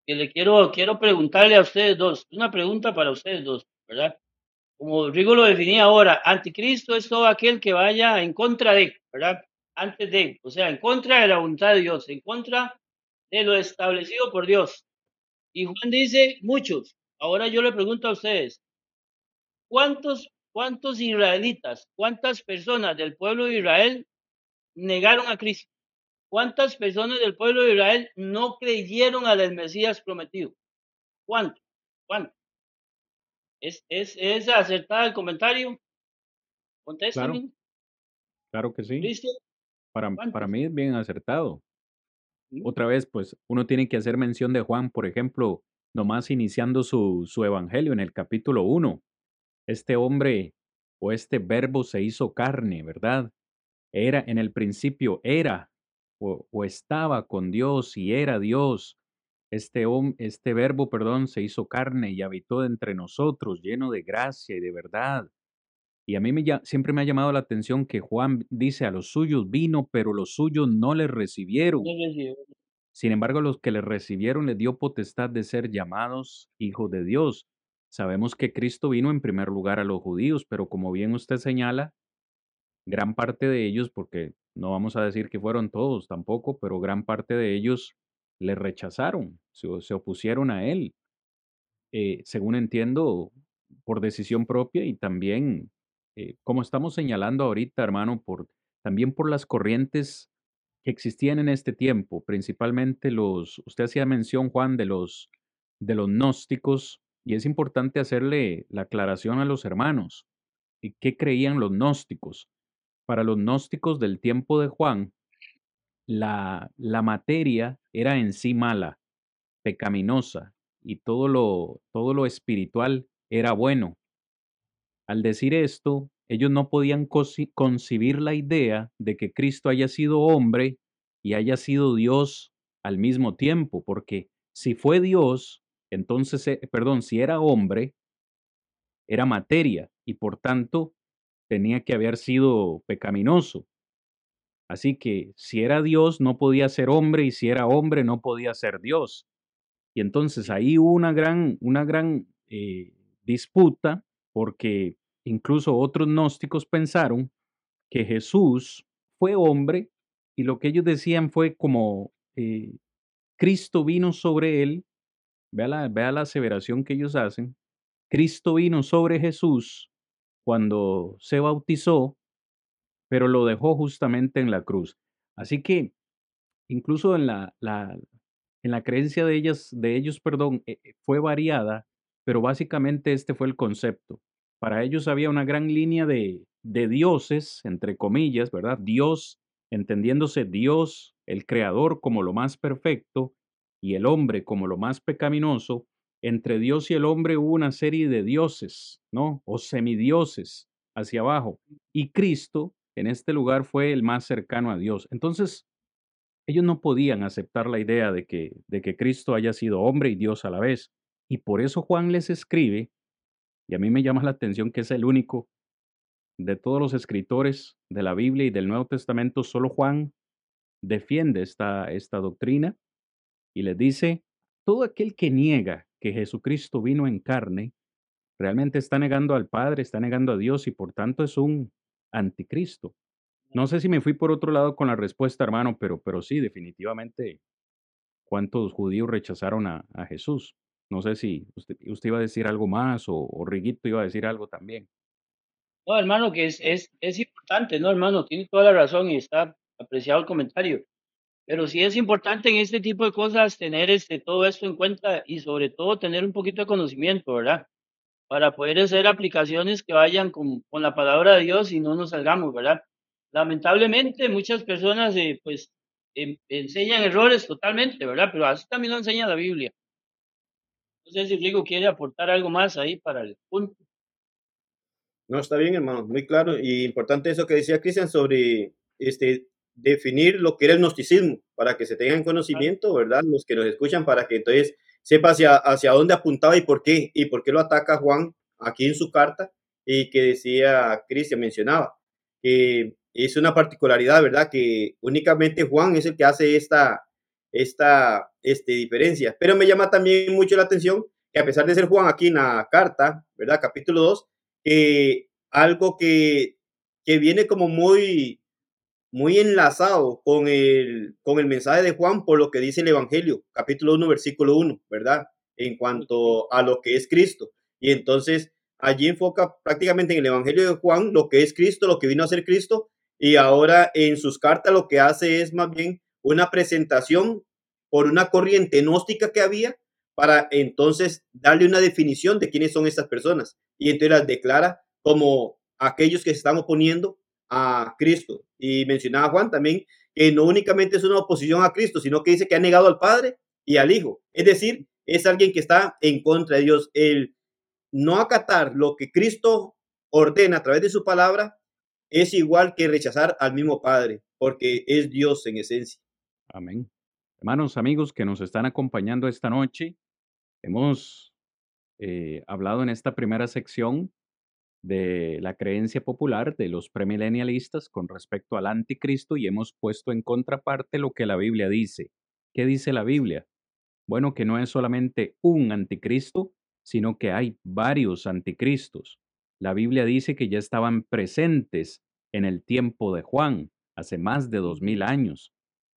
que le quiero, quiero preguntarle a ustedes dos, una pregunta para ustedes dos, ¿verdad? como Rigo lo definía ahora, anticristo es todo aquel que vaya en contra de, ¿verdad? Antes de, o sea, en contra de la voluntad de Dios, en contra de lo establecido por Dios. Y Juan dice, muchos. Ahora yo le pregunto a ustedes, ¿cuántos, cuántos israelitas, cuántas personas del pueblo de Israel negaron a Cristo? ¿Cuántas personas del pueblo de Israel no creyeron al Mesías prometido? ¿Cuánto? ¿Cuánto? ¿Es, es, es acertada el comentario? Claro, claro que sí. Para, para mí es bien acertado. Otra vez, pues uno tiene que hacer mención de Juan, por ejemplo, nomás iniciando su, su evangelio en el capítulo 1. Este hombre o este verbo se hizo carne, ¿verdad? Era en el principio, era o, o estaba con Dios y era Dios. Este, este verbo, perdón, se hizo carne y habitó entre nosotros, lleno de gracia y de verdad. Y a mí me, siempre me ha llamado la atención que Juan dice, a los suyos vino, pero los suyos no le recibieron. Sin embargo, a los que le recibieron le dio potestad de ser llamados hijos de Dios. Sabemos que Cristo vino en primer lugar a los judíos, pero como bien usted señala, gran parte de ellos, porque no vamos a decir que fueron todos tampoco, pero gran parte de ellos le rechazaron, se, opusieron a él, eh, según entiendo, por decisión propia y también, eh, como estamos señalando ahorita, hermano, también por las corrientes que existían en este tiempo, principalmente los, usted hacía mención, Juan, de los, de los gnósticos, y es importante hacerle la aclaración a los hermanos. ¿Y qué creían los gnósticos? Para los gnósticos del tiempo de Juan, la, materia era en sí mala, pecaminosa, y todo lo, todo lo espiritual era bueno. Al decir esto, ellos no podían concebir la idea de que Cristo haya sido hombre y haya sido Dios al mismo tiempo, porque si fue Dios, entonces, eh, perdón, si era hombre, era materia y por tanto tenía que haber sido pecaminoso. Así que si era Dios, no podía ser hombre, y si era hombre, no podía ser Dios. Y entonces ahí hubo una gran, una gran eh, disputa, porque incluso otros gnósticos pensaron que Jesús fue hombre, y lo que ellos decían fue como eh, Cristo vino sobre él, vea la, vea la aseveración que ellos hacen, Cristo vino sobre Jesús cuando se bautizó pero lo dejó justamente en la cruz. Así que incluso en la, en la creencia de, ellas, de ellos perdón, eh, eh, fue variada, pero básicamente este fue el concepto. Para ellos había una gran línea de, de dioses, entre comillas, ¿verdad? Dios, entendiéndose Dios, el creador como lo más perfecto y el hombre como lo más pecaminoso, entre Dios y el hombre hubo una serie de dioses, ¿no? O semidioses hacia abajo. Y Cristo en este lugar fue el más cercano a Dios. Entonces, ellos no podían aceptar la idea de que, de que Cristo haya sido hombre y Dios a la vez. Y por eso Juan les escribe, y a mí me llama la atención que es el único de todos los escritores de la Biblia y del Nuevo Testamento, solo Juan defiende esta, esta doctrina y les dice, todo aquel que niega que Jesucristo vino en carne, realmente está negando al Padre, está negando a Dios y por tanto es un anticristo. No sé si me fui por otro lado con la respuesta, hermano, pero, pero sí, definitivamente, ¿cuántos judíos rechazaron a, Jesús? No sé si usted, iba a decir algo más o, o, Riguito iba a decir algo también. No, hermano, que es, es, es importante, ¿no, hermano? Tiene toda la razón y está apreciado el comentario. Pero sí es importante en este tipo de cosas tener este, todo esto en cuenta y sobre todo tener un poquito de conocimiento, ¿verdad? para poder hacer aplicaciones que vayan con, con la palabra de Dios y no nos salgamos, ¿verdad? Lamentablemente muchas personas eh, pues enseñan errores totalmente, ¿verdad? Pero así también lo enseña la Biblia. No sé si Rigo quiere aportar algo más ahí para el punto. No, está bien, hermano, muy claro. Y importante eso que decía Cristian sobre este, definir lo que era el gnosticismo, para que se tengan conocimiento, ¿verdad? Los que nos escuchan, para que entonces sepa hacia, hacia dónde apuntaba y por qué, y por qué lo ataca Juan aquí en su carta, y que decía Cristian, mencionaba, que es una particularidad, ¿verdad? Que únicamente Juan es el que hace esta, esta este, diferencia. Pero me llama también mucho la atención que a pesar de ser Juan aquí en la carta, ¿verdad? Capítulo 2, que algo que, que viene como muy, muy enlazado con el, con el mensaje de Juan por lo que dice el Evangelio, capítulo 1, versículo 1, ¿verdad? En cuanto a lo que es Cristo. Y entonces allí enfoca prácticamente en el Evangelio de Juan lo que es Cristo, lo que vino a ser Cristo, y ahora en sus cartas lo que hace es más bien una presentación por una corriente gnóstica que había para entonces darle una definición de quiénes son estas personas. Y entonces las declara como aquellos que se están oponiendo a Cristo. Y mencionaba Juan también que no únicamente es una oposición a Cristo, sino que dice que ha negado al Padre y al Hijo. Es decir, es alguien que está en contra de Dios. El no acatar lo que Cristo ordena a través de su palabra es igual que rechazar al mismo Padre, porque es Dios en esencia. Amén. Hermanos, amigos que nos están acompañando esta noche, hemos eh, hablado en esta primera sección de la creencia popular de los premilenialistas con respecto al anticristo y hemos puesto en contraparte lo que la Biblia dice. ¿Qué dice la Biblia? Bueno, que no es solamente un anticristo, sino que hay varios anticristos. La Biblia dice que ya estaban presentes en el tiempo de Juan, hace más de dos mil años.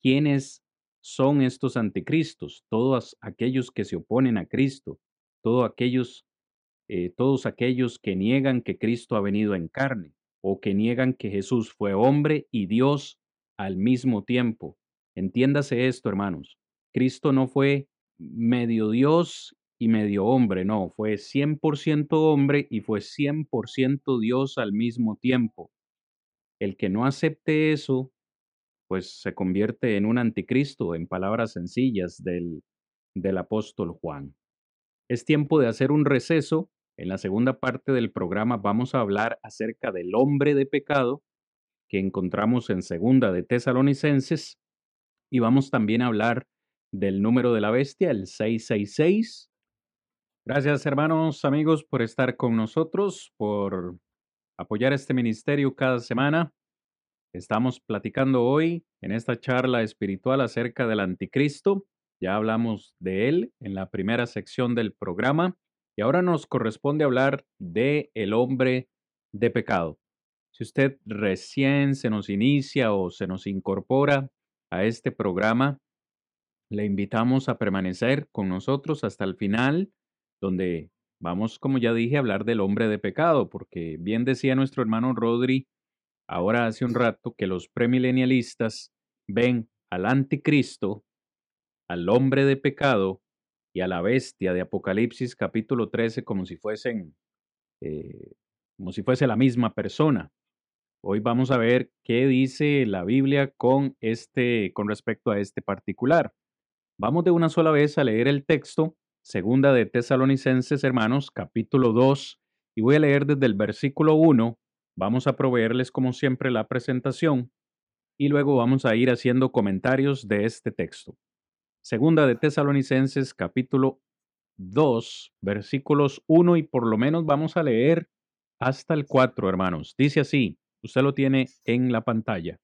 ¿Quiénes son estos anticristos? Todos aquellos que se oponen a Cristo, todos aquellos eh, todos aquellos que niegan que Cristo ha venido en carne o que niegan que Jesús fue hombre y Dios al mismo tiempo. Entiéndase esto, hermanos. Cristo no fue medio Dios y medio hombre, no, fue 100% hombre y fue 100% Dios al mismo tiempo. El que no acepte eso, pues se convierte en un anticristo, en palabras sencillas del, del apóstol Juan. Es tiempo de hacer un receso en la segunda parte del programa vamos a hablar acerca del hombre de pecado que encontramos en segunda de Tesalonicenses y vamos también a hablar del número de la bestia, el 666. Gracias hermanos, amigos, por estar con nosotros, por apoyar este ministerio cada semana. Estamos platicando hoy en esta charla espiritual acerca del anticristo. Ya hablamos de él en la primera sección del programa. Y ahora nos corresponde hablar de el hombre de pecado. Si usted recién se nos inicia o se nos incorpora a este programa, le invitamos a permanecer con nosotros hasta el final, donde vamos, como ya dije, a hablar del hombre de pecado, porque bien decía nuestro hermano Rodri ahora hace un rato que los premilenialistas ven al anticristo, al hombre de pecado, y a la bestia de Apocalipsis capítulo 13 como si fuesen, eh, como si fuese la misma persona. Hoy vamos a ver qué dice la Biblia con este, con respecto a este particular. Vamos de una sola vez a leer el texto, segunda de Tesalonicenses, hermanos, capítulo 2, y voy a leer desde el versículo 1. Vamos a proveerles, como siempre, la presentación y luego vamos a ir haciendo comentarios de este texto. Segunda de Tesalonicenses capítulo 2, versículos 1 y por lo menos vamos a leer hasta el 4, hermanos. Dice así, usted lo tiene en la pantalla.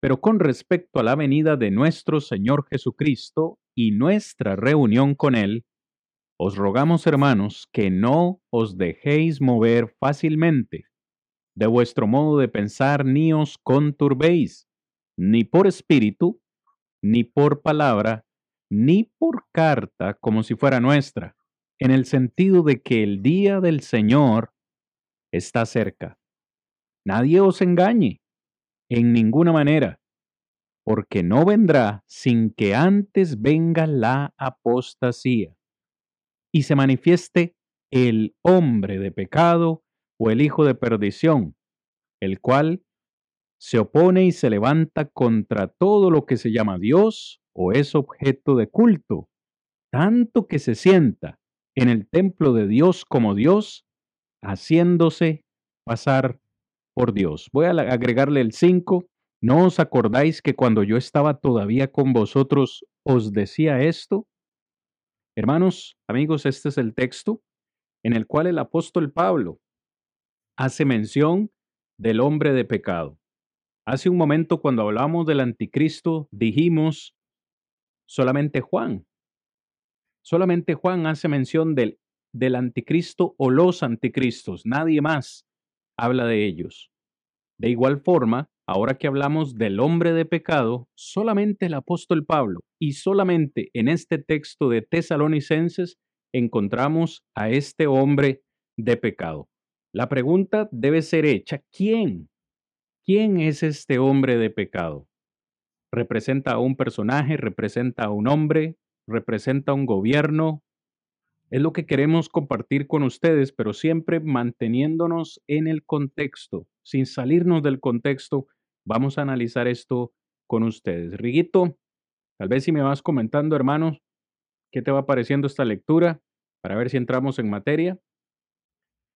Pero con respecto a la venida de nuestro Señor Jesucristo y nuestra reunión con Él, os rogamos, hermanos, que no os dejéis mover fácilmente de vuestro modo de pensar, ni os conturbéis, ni por espíritu, ni por palabra, ni por carta como si fuera nuestra, en el sentido de que el día del Señor está cerca. Nadie os engañe, en ninguna manera, porque no vendrá sin que antes venga la apostasía y se manifieste el hombre de pecado o el hijo de perdición, el cual se opone y se levanta contra todo lo que se llama Dios o es objeto de culto, tanto que se sienta en el templo de Dios como Dios, haciéndose pasar por Dios. Voy a agregarle el 5. ¿No os acordáis que cuando yo estaba todavía con vosotros os decía esto? Hermanos, amigos, este es el texto en el cual el apóstol Pablo hace mención del hombre de pecado. Hace un momento cuando hablamos del anticristo dijimos solamente Juan. Solamente Juan hace mención del del anticristo o los anticristos, nadie más habla de ellos. De igual forma, ahora que hablamos del hombre de pecado, solamente el apóstol Pablo y solamente en este texto de Tesalonicenses encontramos a este hombre de pecado. La pregunta debe ser hecha, ¿quién? ¿Quién es este hombre de pecado? ¿Representa a un personaje? ¿Representa a un hombre? ¿Representa a un gobierno? Es lo que queremos compartir con ustedes, pero siempre manteniéndonos en el contexto, sin salirnos del contexto. Vamos a analizar esto con ustedes. Riguito, tal vez si me vas comentando, hermanos, ¿qué te va pareciendo esta lectura? Para ver si entramos en materia.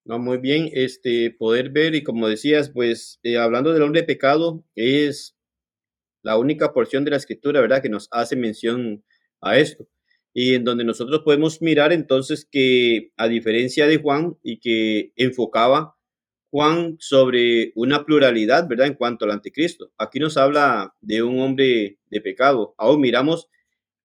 No, muy bien, este, poder ver y como decías, pues eh, hablando del hombre de pecado, es la única porción de la escritura, ¿verdad?, que nos hace mención a esto. Y en donde nosotros podemos mirar entonces que, a diferencia de Juan, y que enfocaba Juan sobre una pluralidad, ¿verdad?, en cuanto al anticristo. Aquí nos habla de un hombre de pecado. Aún miramos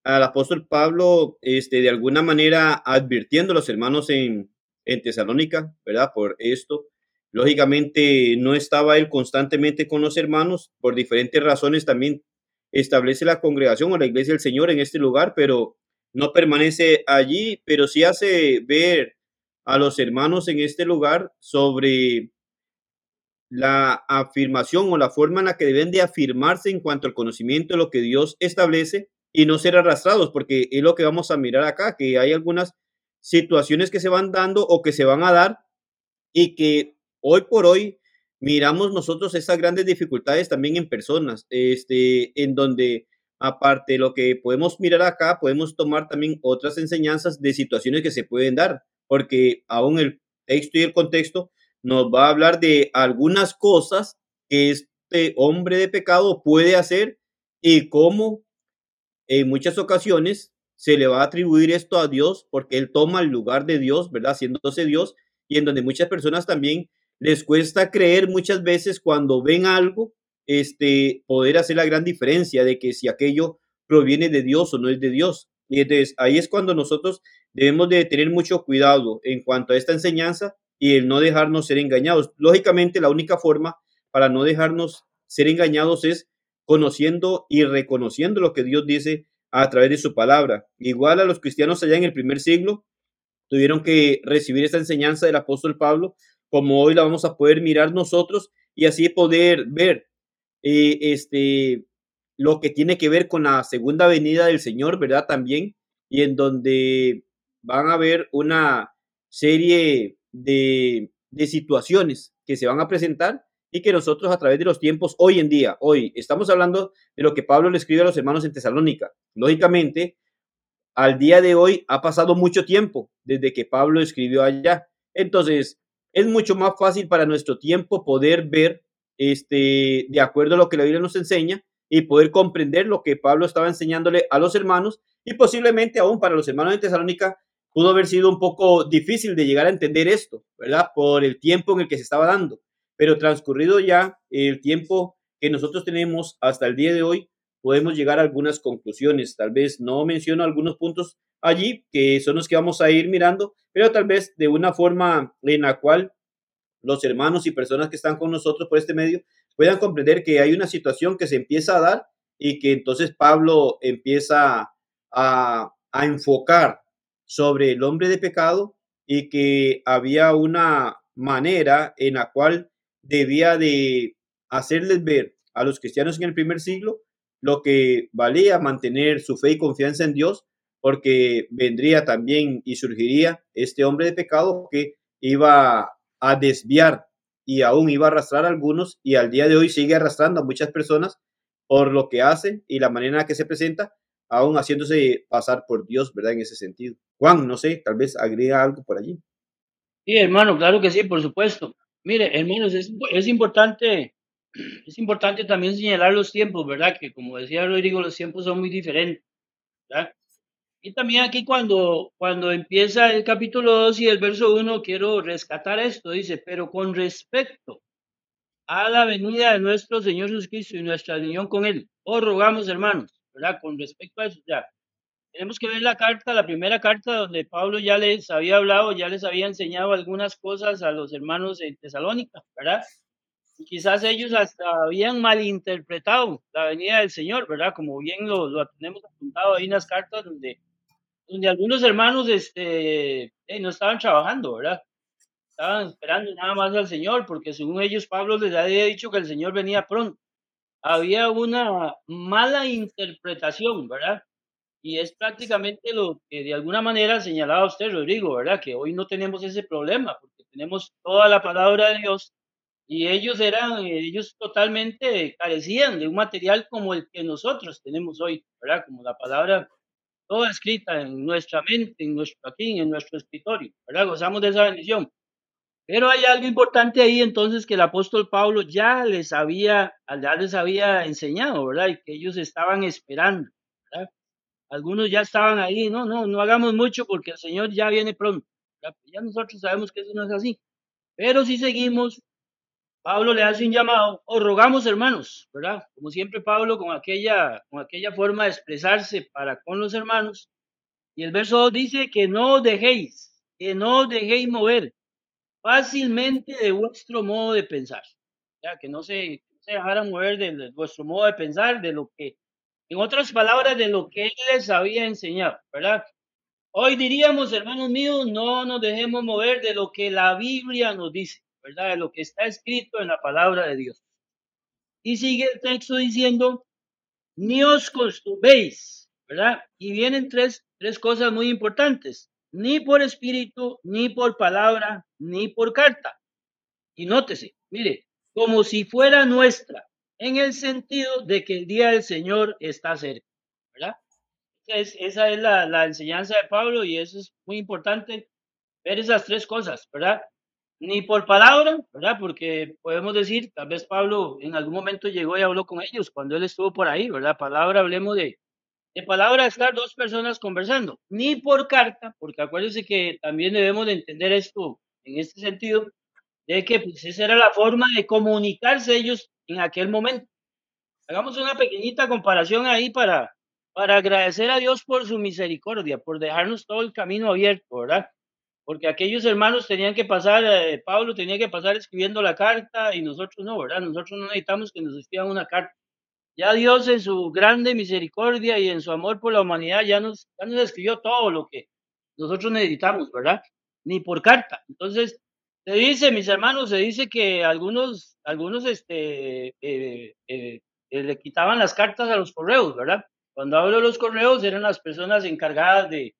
al apóstol Pablo, este, de alguna manera advirtiendo a los hermanos en, en Tesalónica, ¿verdad? Por esto. Lógicamente no estaba él constantemente con los hermanos, por diferentes razones también establece la congregación o la iglesia del Señor en este lugar, pero no permanece allí, pero sí hace ver a los hermanos en este lugar sobre la afirmación o la forma en la que deben de afirmarse en cuanto al conocimiento de lo que Dios establece y no ser arrastrados, porque es lo que vamos a mirar acá, que hay algunas situaciones que se van dando o que se van a dar y que hoy por hoy miramos nosotros esas grandes dificultades también en personas, este, en donde aparte de lo que podemos mirar acá, podemos tomar también otras enseñanzas de situaciones que se pueden dar, porque aún el texto y el contexto nos va a hablar de algunas cosas que este hombre de pecado puede hacer y cómo en muchas ocasiones se le va a atribuir esto a Dios porque Él toma el lugar de Dios, ¿verdad? Haciéndose Dios y en donde muchas personas también les cuesta creer muchas veces cuando ven algo, este, poder hacer la gran diferencia de que si aquello proviene de Dios o no es de Dios. Y entonces ahí es cuando nosotros debemos de tener mucho cuidado en cuanto a esta enseñanza y el no dejarnos ser engañados. Lógicamente la única forma para no dejarnos ser engañados es conociendo y reconociendo lo que Dios dice a través de su palabra. Igual a los cristianos allá en el primer siglo, tuvieron que recibir esta enseñanza del apóstol Pablo, como hoy la vamos a poder mirar nosotros y así poder ver eh, este, lo que tiene que ver con la segunda venida del Señor, ¿verdad? También, y en donde van a haber una serie de, de situaciones que se van a presentar y que nosotros a través de los tiempos, hoy en día, hoy, estamos hablando de lo que Pablo le escribe a los hermanos en Tesalónica. Lógicamente, al día de hoy ha pasado mucho tiempo desde que Pablo escribió allá. Entonces, es mucho más fácil para nuestro tiempo poder ver, este, de acuerdo a lo que la Biblia nos enseña, y poder comprender lo que Pablo estaba enseñándole a los hermanos, y posiblemente aún para los hermanos de Tesalónica pudo haber sido un poco difícil de llegar a entender esto, ¿verdad? Por el tiempo en el que se estaba dando. Pero transcurrido ya el tiempo que nosotros tenemos hasta el día de hoy, podemos llegar a algunas conclusiones. Tal vez no menciono algunos puntos allí, que son los que vamos a ir mirando, pero tal vez de una forma en la cual los hermanos y personas que están con nosotros por este medio puedan comprender que hay una situación que se empieza a dar y que entonces Pablo empieza a, a enfocar sobre el hombre de pecado y que había una manera en la cual debía de hacerles ver a los cristianos en el primer siglo lo que valía mantener su fe y confianza en Dios, porque vendría también y surgiría este hombre de pecado que iba a desviar y aún iba a arrastrar a algunos y al día de hoy sigue arrastrando a muchas personas por lo que hace y la manera en que se presenta, aún haciéndose pasar por Dios, ¿verdad? En ese sentido. Juan, no sé, tal vez agrega algo por allí. Sí, hermano, claro que sí, por supuesto. Mire, hermanos, es, es importante, es importante también señalar los tiempos, ¿verdad? Que como decía Rodrigo, los tiempos son muy diferentes, ¿verdad? Y también aquí cuando, cuando empieza el capítulo 2 y el verso 1, quiero rescatar esto, dice, pero con respecto a la venida de nuestro Señor Jesucristo y nuestra unión con Él, os rogamos, hermanos, ¿verdad? Con respecto a eso, ya. tenemos que ver la carta, la primera carta donde Pablo ya les había hablado, ya les había enseñado algunas cosas a los hermanos en Tesalónica, ¿verdad? Quizás ellos hasta habían malinterpretado la venida del Señor, ¿verdad? Como bien lo, lo tenemos apuntado ahí en las cartas donde, donde algunos hermanos este, no estaban trabajando, ¿verdad? Estaban esperando nada más al Señor, porque según ellos Pablo les había dicho que el Señor venía pronto. Había una mala interpretación, ¿verdad? Y es prácticamente lo que de alguna manera señalaba usted, Rodrigo, ¿verdad? Que hoy no tenemos ese problema, porque tenemos toda la palabra de Dios y ellos eran, ellos totalmente carecían de un material como el que nosotros tenemos hoy, ¿verdad? Como la palabra toda escrita en nuestra mente, en nuestro aquí, en nuestro escritorio, ¿verdad? Gozamos de esa bendición. Pero hay algo importante ahí entonces que el apóstol Pablo ya les había, ya les había enseñado, ¿verdad? Y que ellos estaban esperando, ¿verdad? Algunos ya estaban ahí, no, no, no hagamos mucho porque el Señor ya viene pronto. Ya, nosotros sabemos que eso no es así. Pero si seguimos, Pablo le hace un llamado, o rogamos hermanos, ¿verdad? Como siempre Pablo con aquella, con aquella forma de expresarse para con los hermanos. Y el verso 2 dice que no dejéis, que no dejéis mover fácilmente de vuestro modo de pensar. Ya que no se, se dejaran mover de vuestro modo de pensar, de lo que en otras palabras, de lo que él les había enseñado, ¿verdad? Hoy diríamos, hermanos míos, no nos dejemos mover de lo que la Biblia nos dice, ¿verdad? De lo que está escrito en la palabra de Dios. Y sigue el texto diciendo, ni os costumbréis, ¿verdad? Y vienen tres, tres cosas muy importantes, ni por espíritu, ni por palabra, ni por carta. Y nótese, mire, como si fuera nuestra, en el sentido de que el día del Señor está cerca, ¿verdad? Es, esa es la, la, enseñanza de Pablo y eso es muy importante ver esas tres cosas, ¿verdad? Ni por palabra, ¿verdad? Porque podemos decir, tal vez Pablo en algún momento llegó y habló con ellos cuando él estuvo por ahí, ¿verdad? Palabra, hablemos de, de palabra estar dos personas conversando, ni por carta, porque acuérdense que también debemos de entender esto en este sentido, de que pues esa era la forma de comunicarse ellos en aquel momento. Hagamos una pequeñita comparación ahí para, para agradecer a Dios por su misericordia, por dejarnos todo el camino abierto, ¿verdad? Porque aquellos hermanos tenían que pasar, eh, Pablo tenía que pasar escribiendo la carta y nosotros no, ¿verdad? Nosotros no necesitamos que nos escriban una carta. Ya Dios en su grande misericordia y en su amor por la humanidad ya nos, ya nos escribió todo lo que nosotros necesitamos, ¿verdad? Ni por carta. Entonces, se dice, mis hermanos, se dice que algunos, algunos este, eh, eh, eh, le quitaban las cartas a los correos, ¿verdad? Cuando hablo de los correos, eran las personas encargadas de,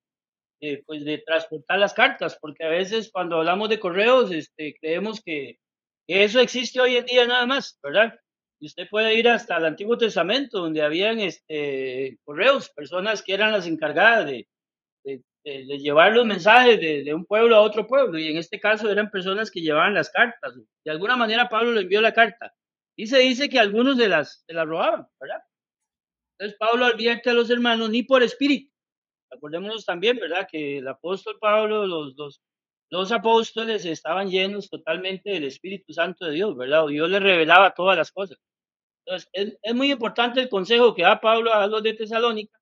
pues, de transportar las cartas, porque a veces cuando hablamos de correos, este, creemos que, eso existe hoy en día nada más, ¿verdad? Y usted puede ir hasta el Antiguo Testamento, donde habían este, correos, personas que eran las encargadas de, de, llevar los mensajes de, un pueblo a otro pueblo, y en este caso eran personas que llevaban las cartas. De alguna manera Pablo le envió la carta, y se dice que algunos de las, de las robaban, ¿verdad? Entonces Pablo advierte a los hermanos, ni por espíritu. Acordémonos también, ¿verdad? Que el apóstol Pablo, los, dos los apóstoles estaban llenos totalmente del Espíritu Santo de Dios, ¿verdad? Dios les revelaba todas las cosas. Entonces, es, es muy importante el consejo que da Pablo a los de Tesalónica,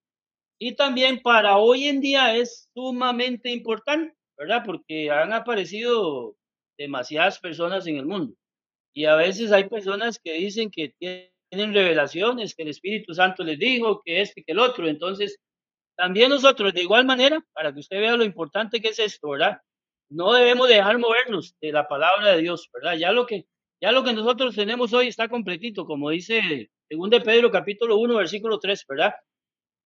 y también para hoy en día es sumamente importante, ¿verdad? Porque han aparecido demasiadas personas en el mundo. Y a veces hay personas que dicen que tienen revelaciones, que el Espíritu Santo les dijo, que este, que el otro. Entonces, también nosotros, de igual manera, para que usted vea lo importante que es esto, ¿verdad? No debemos dejar movernos de la palabra de Dios, ¿verdad? Ya lo que, ya lo que nosotros tenemos hoy está completito, como dice según de Pedro capítulo 1, versículo 3, ¿verdad?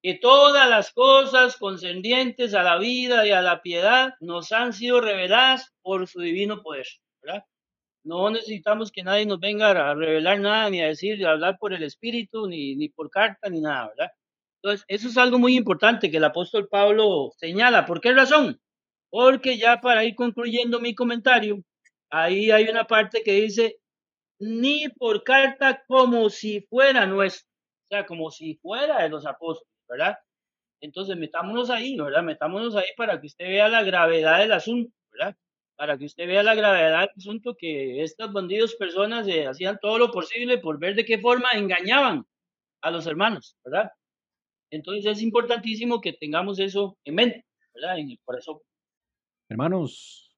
que todas las cosas concernientes a la vida y a la piedad nos han sido reveladas por su divino poder, ¿verdad? No necesitamos que nadie nos venga a revelar nada, ni a decir, a hablar por el Espíritu, ni, ni por carta, ni nada, ¿verdad? Entonces, eso es algo muy importante que el apóstol Pablo señala. ¿Por qué razón? Porque ya para ir concluyendo mi comentario, ahí hay una parte que dice, ni por carta como si fuera nuestra, o sea, como si fuera de los apóstoles. ¿verdad? Entonces, metámonos ahí, ¿verdad? Metámonos ahí para que usted vea la gravedad del asunto, ¿verdad? Para que usted vea la gravedad del asunto que estas bandidos personas eh, hacían todo lo posible por ver de qué forma engañaban a los hermanos, ¿verdad? Entonces es importantísimo que tengamos eso en mente, ¿verdad? En el corazón. Hermanos,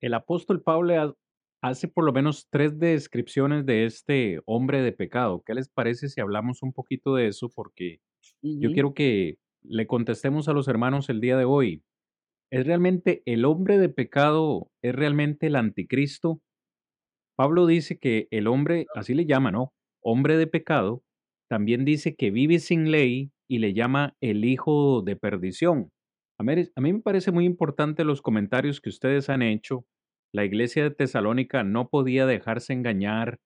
el apóstol Pablo hace por lo menos tres descripciones de este hombre de pecado. ¿Qué les parece si hablamos un poquito de eso? Porque yo quiero que le contestemos a los hermanos el día de hoy. ¿Es realmente el hombre de pecado, es realmente el anticristo? Pablo dice que el hombre, así le llama, ¿no? Hombre de pecado, también dice que vive sin ley y le llama el hijo de perdición. A mí, me parece muy importante los comentarios que ustedes han hecho. La iglesia de Tesalónica no podía dejarse engañar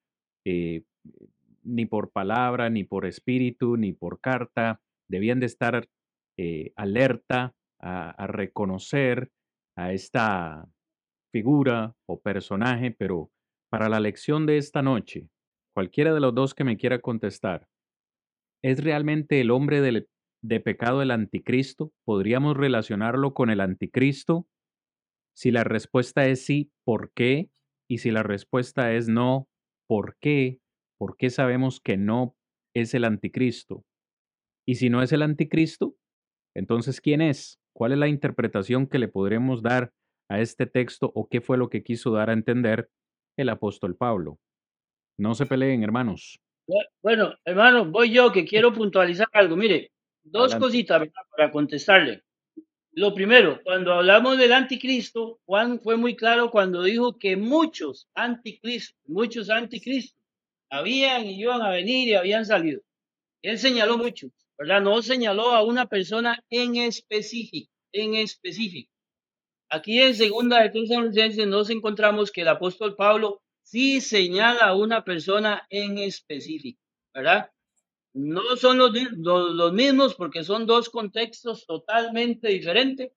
eh, ni por palabra, ni por espíritu, ni por carta. Debían de estar eh, alerta a, reconocer a esta figura o personaje, pero para la lección de esta noche, cualquiera de los dos que me quiera contestar, ¿es realmente el hombre de pecado el anticristo? ¿Podríamos relacionarlo con el anticristo? Si la respuesta es sí, ¿por qué? Y si la respuesta es no, ¿por qué? ¿Por qué sabemos que no es el anticristo? Y si no es el anticristo, entonces ¿quién es? ¿Cuál es la interpretación que le podremos dar a este texto o qué fue lo que quiso dar a entender el apóstol Pablo? No se peleen, hermanos. Bueno, hermano, voy yo que quiero [LAUGHS] puntualizar algo. Mire, dos cositas para contestarle. Lo primero, cuando hablamos del anticristo, Juan fue muy claro cuando dijo que muchos anticristos, muchos anticristos habían y iban a venir y habían salido. Él señaló muchos. ¿verdad? No señaló a una persona en específico, en específico. Aquí en segunda de Tesalonicenses nos encontramos que el apóstol Pablo sí señala a una persona en específico, ¿verdad? No son los, los, mismos porque son dos contextos totalmente diferentes.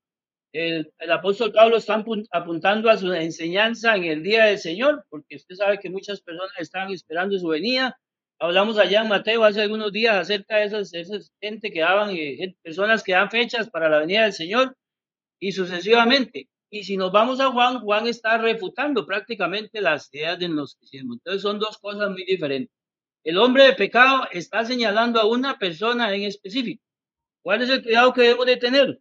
El, apóstol Pablo está apuntando a su enseñanza en el día del Señor, porque usted sabe que muchas personas están esperando su venida Hablamos allá en Mateo hace algunos días acerca de esas, esas gente que daban, eh, personas que dan fechas para la venida del Señor y sucesivamente. Y si nos vamos a Juan, Juan está refutando prácticamente las ideas del gnosticismo. Entonces son dos cosas muy diferentes. El hombre de pecado está señalando a una persona en específico. ¿Cuál es el cuidado que debemos de tener?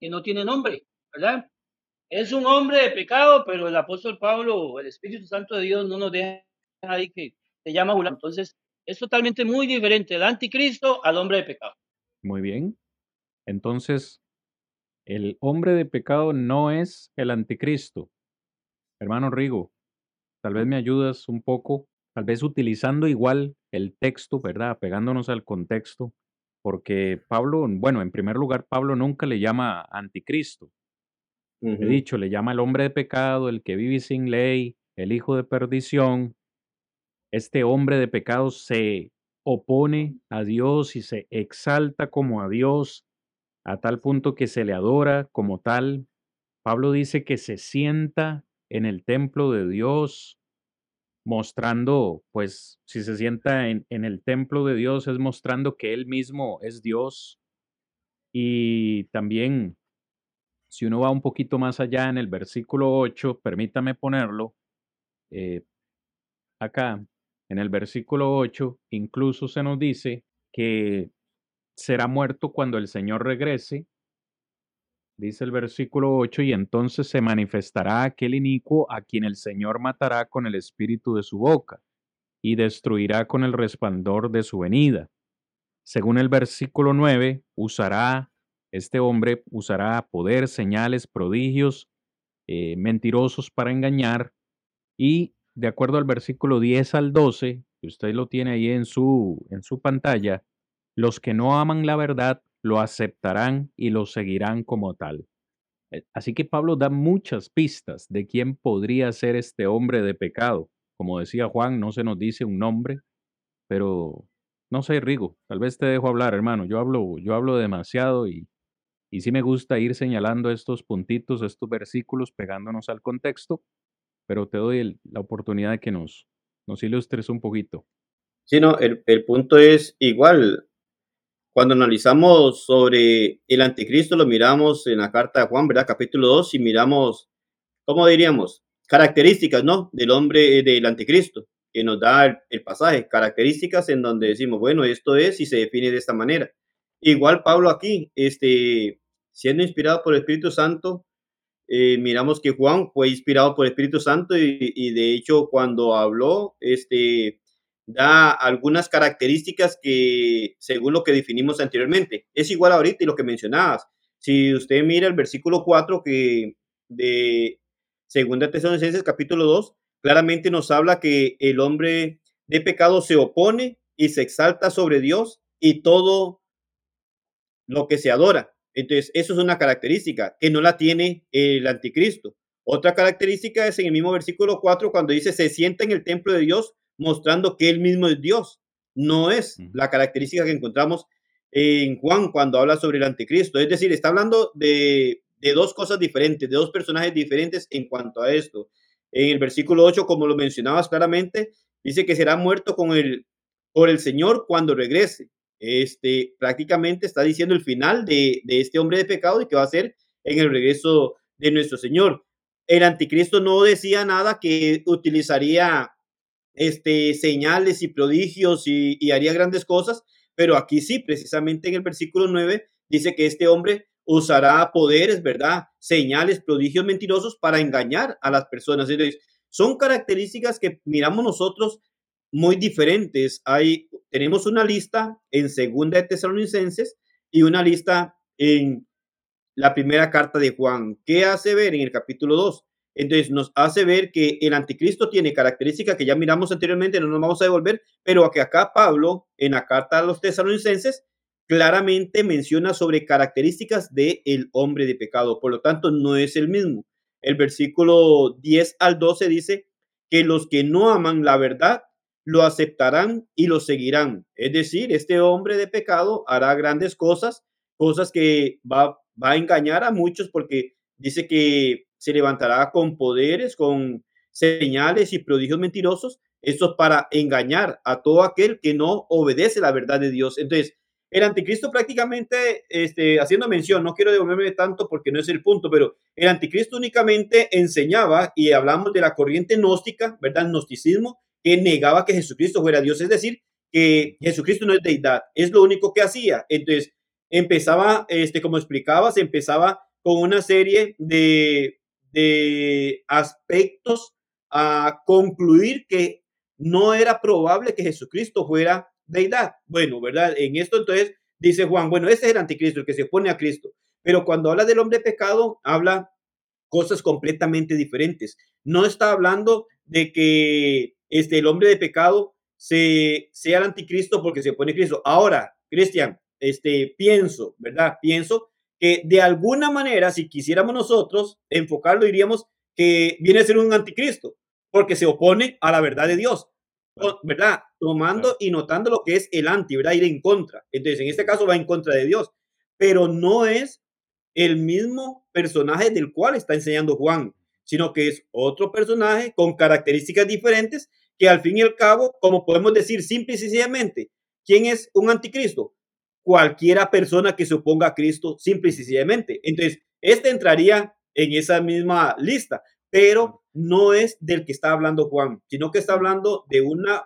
Que no tiene nombre, ¿verdad? Es un hombre de pecado, pero el apóstol Pablo, el Espíritu Santo de Dios, no nos deja ahí que se llama Entonces, es totalmente muy diferente el anticristo al hombre de pecado. Muy bien. Entonces, el hombre de pecado no es el anticristo. Hermano Rigo, tal vez me ayudas un poco, tal vez utilizando igual el texto, ¿verdad? Pegándonos al contexto, porque Pablo, bueno, en primer lugar, Pablo nunca le llama anticristo. He dicho, le llama el hombre de pecado, el que vive sin ley, el hijo de perdición, este hombre de pecado se opone a Dios y se exalta como a Dios a tal punto que se le adora como tal. Pablo dice que se sienta en el templo de Dios, mostrando, pues si se sienta en, en el templo de Dios es mostrando que él mismo es Dios. Y también, si uno va un poquito más allá en el versículo 8, permítame ponerlo, eh, acá, en el versículo 8 incluso se nos dice que será muerto cuando el Señor regrese. Dice el versículo 8, y entonces se manifestará aquel inicuo a quien el Señor matará con el espíritu de su boca y destruirá con el resplandor de su venida. Según el versículo 9, usará, este hombre usará poder, señales, prodigios, eh, mentirosos para engañar y de acuerdo al versículo 10 al 12, que usted lo tiene ahí en su, en su pantalla, los que no aman la verdad lo aceptarán y lo seguirán como tal. Eh, así que Pablo da muchas pistas de quién podría ser este hombre de pecado. Como decía Juan, no se nos dice un nombre, pero no sé, Rigo, tal vez te dejo hablar, hermano. Yo hablo, yo hablo demasiado y, y sí me gusta ir señalando estos puntitos, estos versículos, pegándonos al contexto pero te doy la oportunidad de que nos, nos ilustres un poquito. Sí, no, el, el punto es igual. Cuando analizamos sobre el anticristo, lo miramos en la carta de Juan, ¿verdad? Capítulo 2, y miramos, ¿cómo diríamos? Características, ¿no? Del hombre del anticristo, que nos da el, el pasaje, características en donde decimos, bueno, esto es y se define de esta manera. igual Pablo aquí, este, siendo inspirado por el Espíritu Santo, eh, miramos que Juan fue inspirado por el Espíritu Santo y, de hecho cuando habló, este, da algunas características que, según lo que definimos anteriormente, es igual ahorita y lo que mencionabas. Si usted mira el versículo 4 que de Segunda Tesalonicenses capítulo 2, claramente nos habla que el hombre de pecado se opone y se exalta sobre Dios y todo lo que se adora. Entonces, eso es una característica que no la tiene el anticristo. Otra característica es en el mismo versículo 4 cuando dice se sienta en el templo de Dios mostrando que él mismo es Dios. No es la característica que encontramos en Juan cuando habla sobre el anticristo. Es decir, está hablando de, de dos cosas diferentes, de dos personajes diferentes en cuanto a esto. En el versículo 8, como lo mencionabas claramente, dice que será muerto con el, por el Señor cuando regrese. Este, prácticamente está diciendo el final de, de este hombre de pecado y que va a ser en el regreso de nuestro Señor. El anticristo no decía nada que utilizaría este, señales y prodigios y, haría grandes cosas, pero aquí sí, precisamente en el versículo 9, dice que este hombre usará poderes, ¿verdad? Señales, prodigios mentirosos para engañar a las personas. Entonces, son características que miramos nosotros muy diferentes. Hay, tenemos una lista en Segunda de Tesalonicenses y una lista en la primera carta de Juan. ¿Qué hace ver en el capítulo 2? Entonces nos hace ver que el anticristo tiene características que ya miramos anteriormente, no nos vamos a devolver, pero que acá Pablo, en la carta a los tesalonicenses, claramente menciona sobre características del el hombre de pecado. Por lo tanto, no es el mismo. El versículo 10 al 12 dice que los que no aman la verdad lo aceptarán y lo seguirán. Es decir, este hombre de pecado hará grandes cosas, cosas que va, va a engañar a muchos porque dice que se levantará con poderes, con señales y prodigios mentirosos. Esto es para engañar a todo aquel que no obedece la verdad de Dios. Entonces, el anticristo prácticamente, este, haciendo mención, no quiero devolverme tanto porque no es el punto, pero el anticristo únicamente enseñaba, y hablamos de la corriente gnóstica, ¿verdad? El gnosticismo, que negaba que Jesucristo fuera Dios, es decir, que Jesucristo no es deidad, es lo único que hacía. Entonces, empezaba, este, como explicaba, se empezaba con una serie de de aspectos a concluir que no era probable que Jesucristo fuera deidad. Bueno, ¿verdad? En esto entonces dice Juan, bueno, ese es el anticristo, el que se opone a Cristo. Pero cuando habla del hombre pecado, habla cosas completamente diferentes. No está hablando de que este, el hombre de pecado se, sea el anticristo porque se opone a Cristo. Ahora, Cristian, este, pienso, ¿verdad? Pienso que de alguna manera, si quisiéramos nosotros enfocarlo, diríamos que viene a ser un anticristo, porque se opone a la verdad de Dios, ¿verdad? Tomando y notando lo que es el anti, ¿verdad? Ir en contra. Entonces, en este caso va en contra de Dios, pero no es el mismo personaje del cual está enseñando Juan, sino que es otro personaje con características diferentes que al fin y al cabo, como podemos decir simple y sencillamente, ¿quién es un anticristo? Cualquiera persona que se oponga a Cristo, simple y sencillamente. Entonces, este entraría en esa misma lista, pero no es del que está hablando Juan, sino que está hablando de una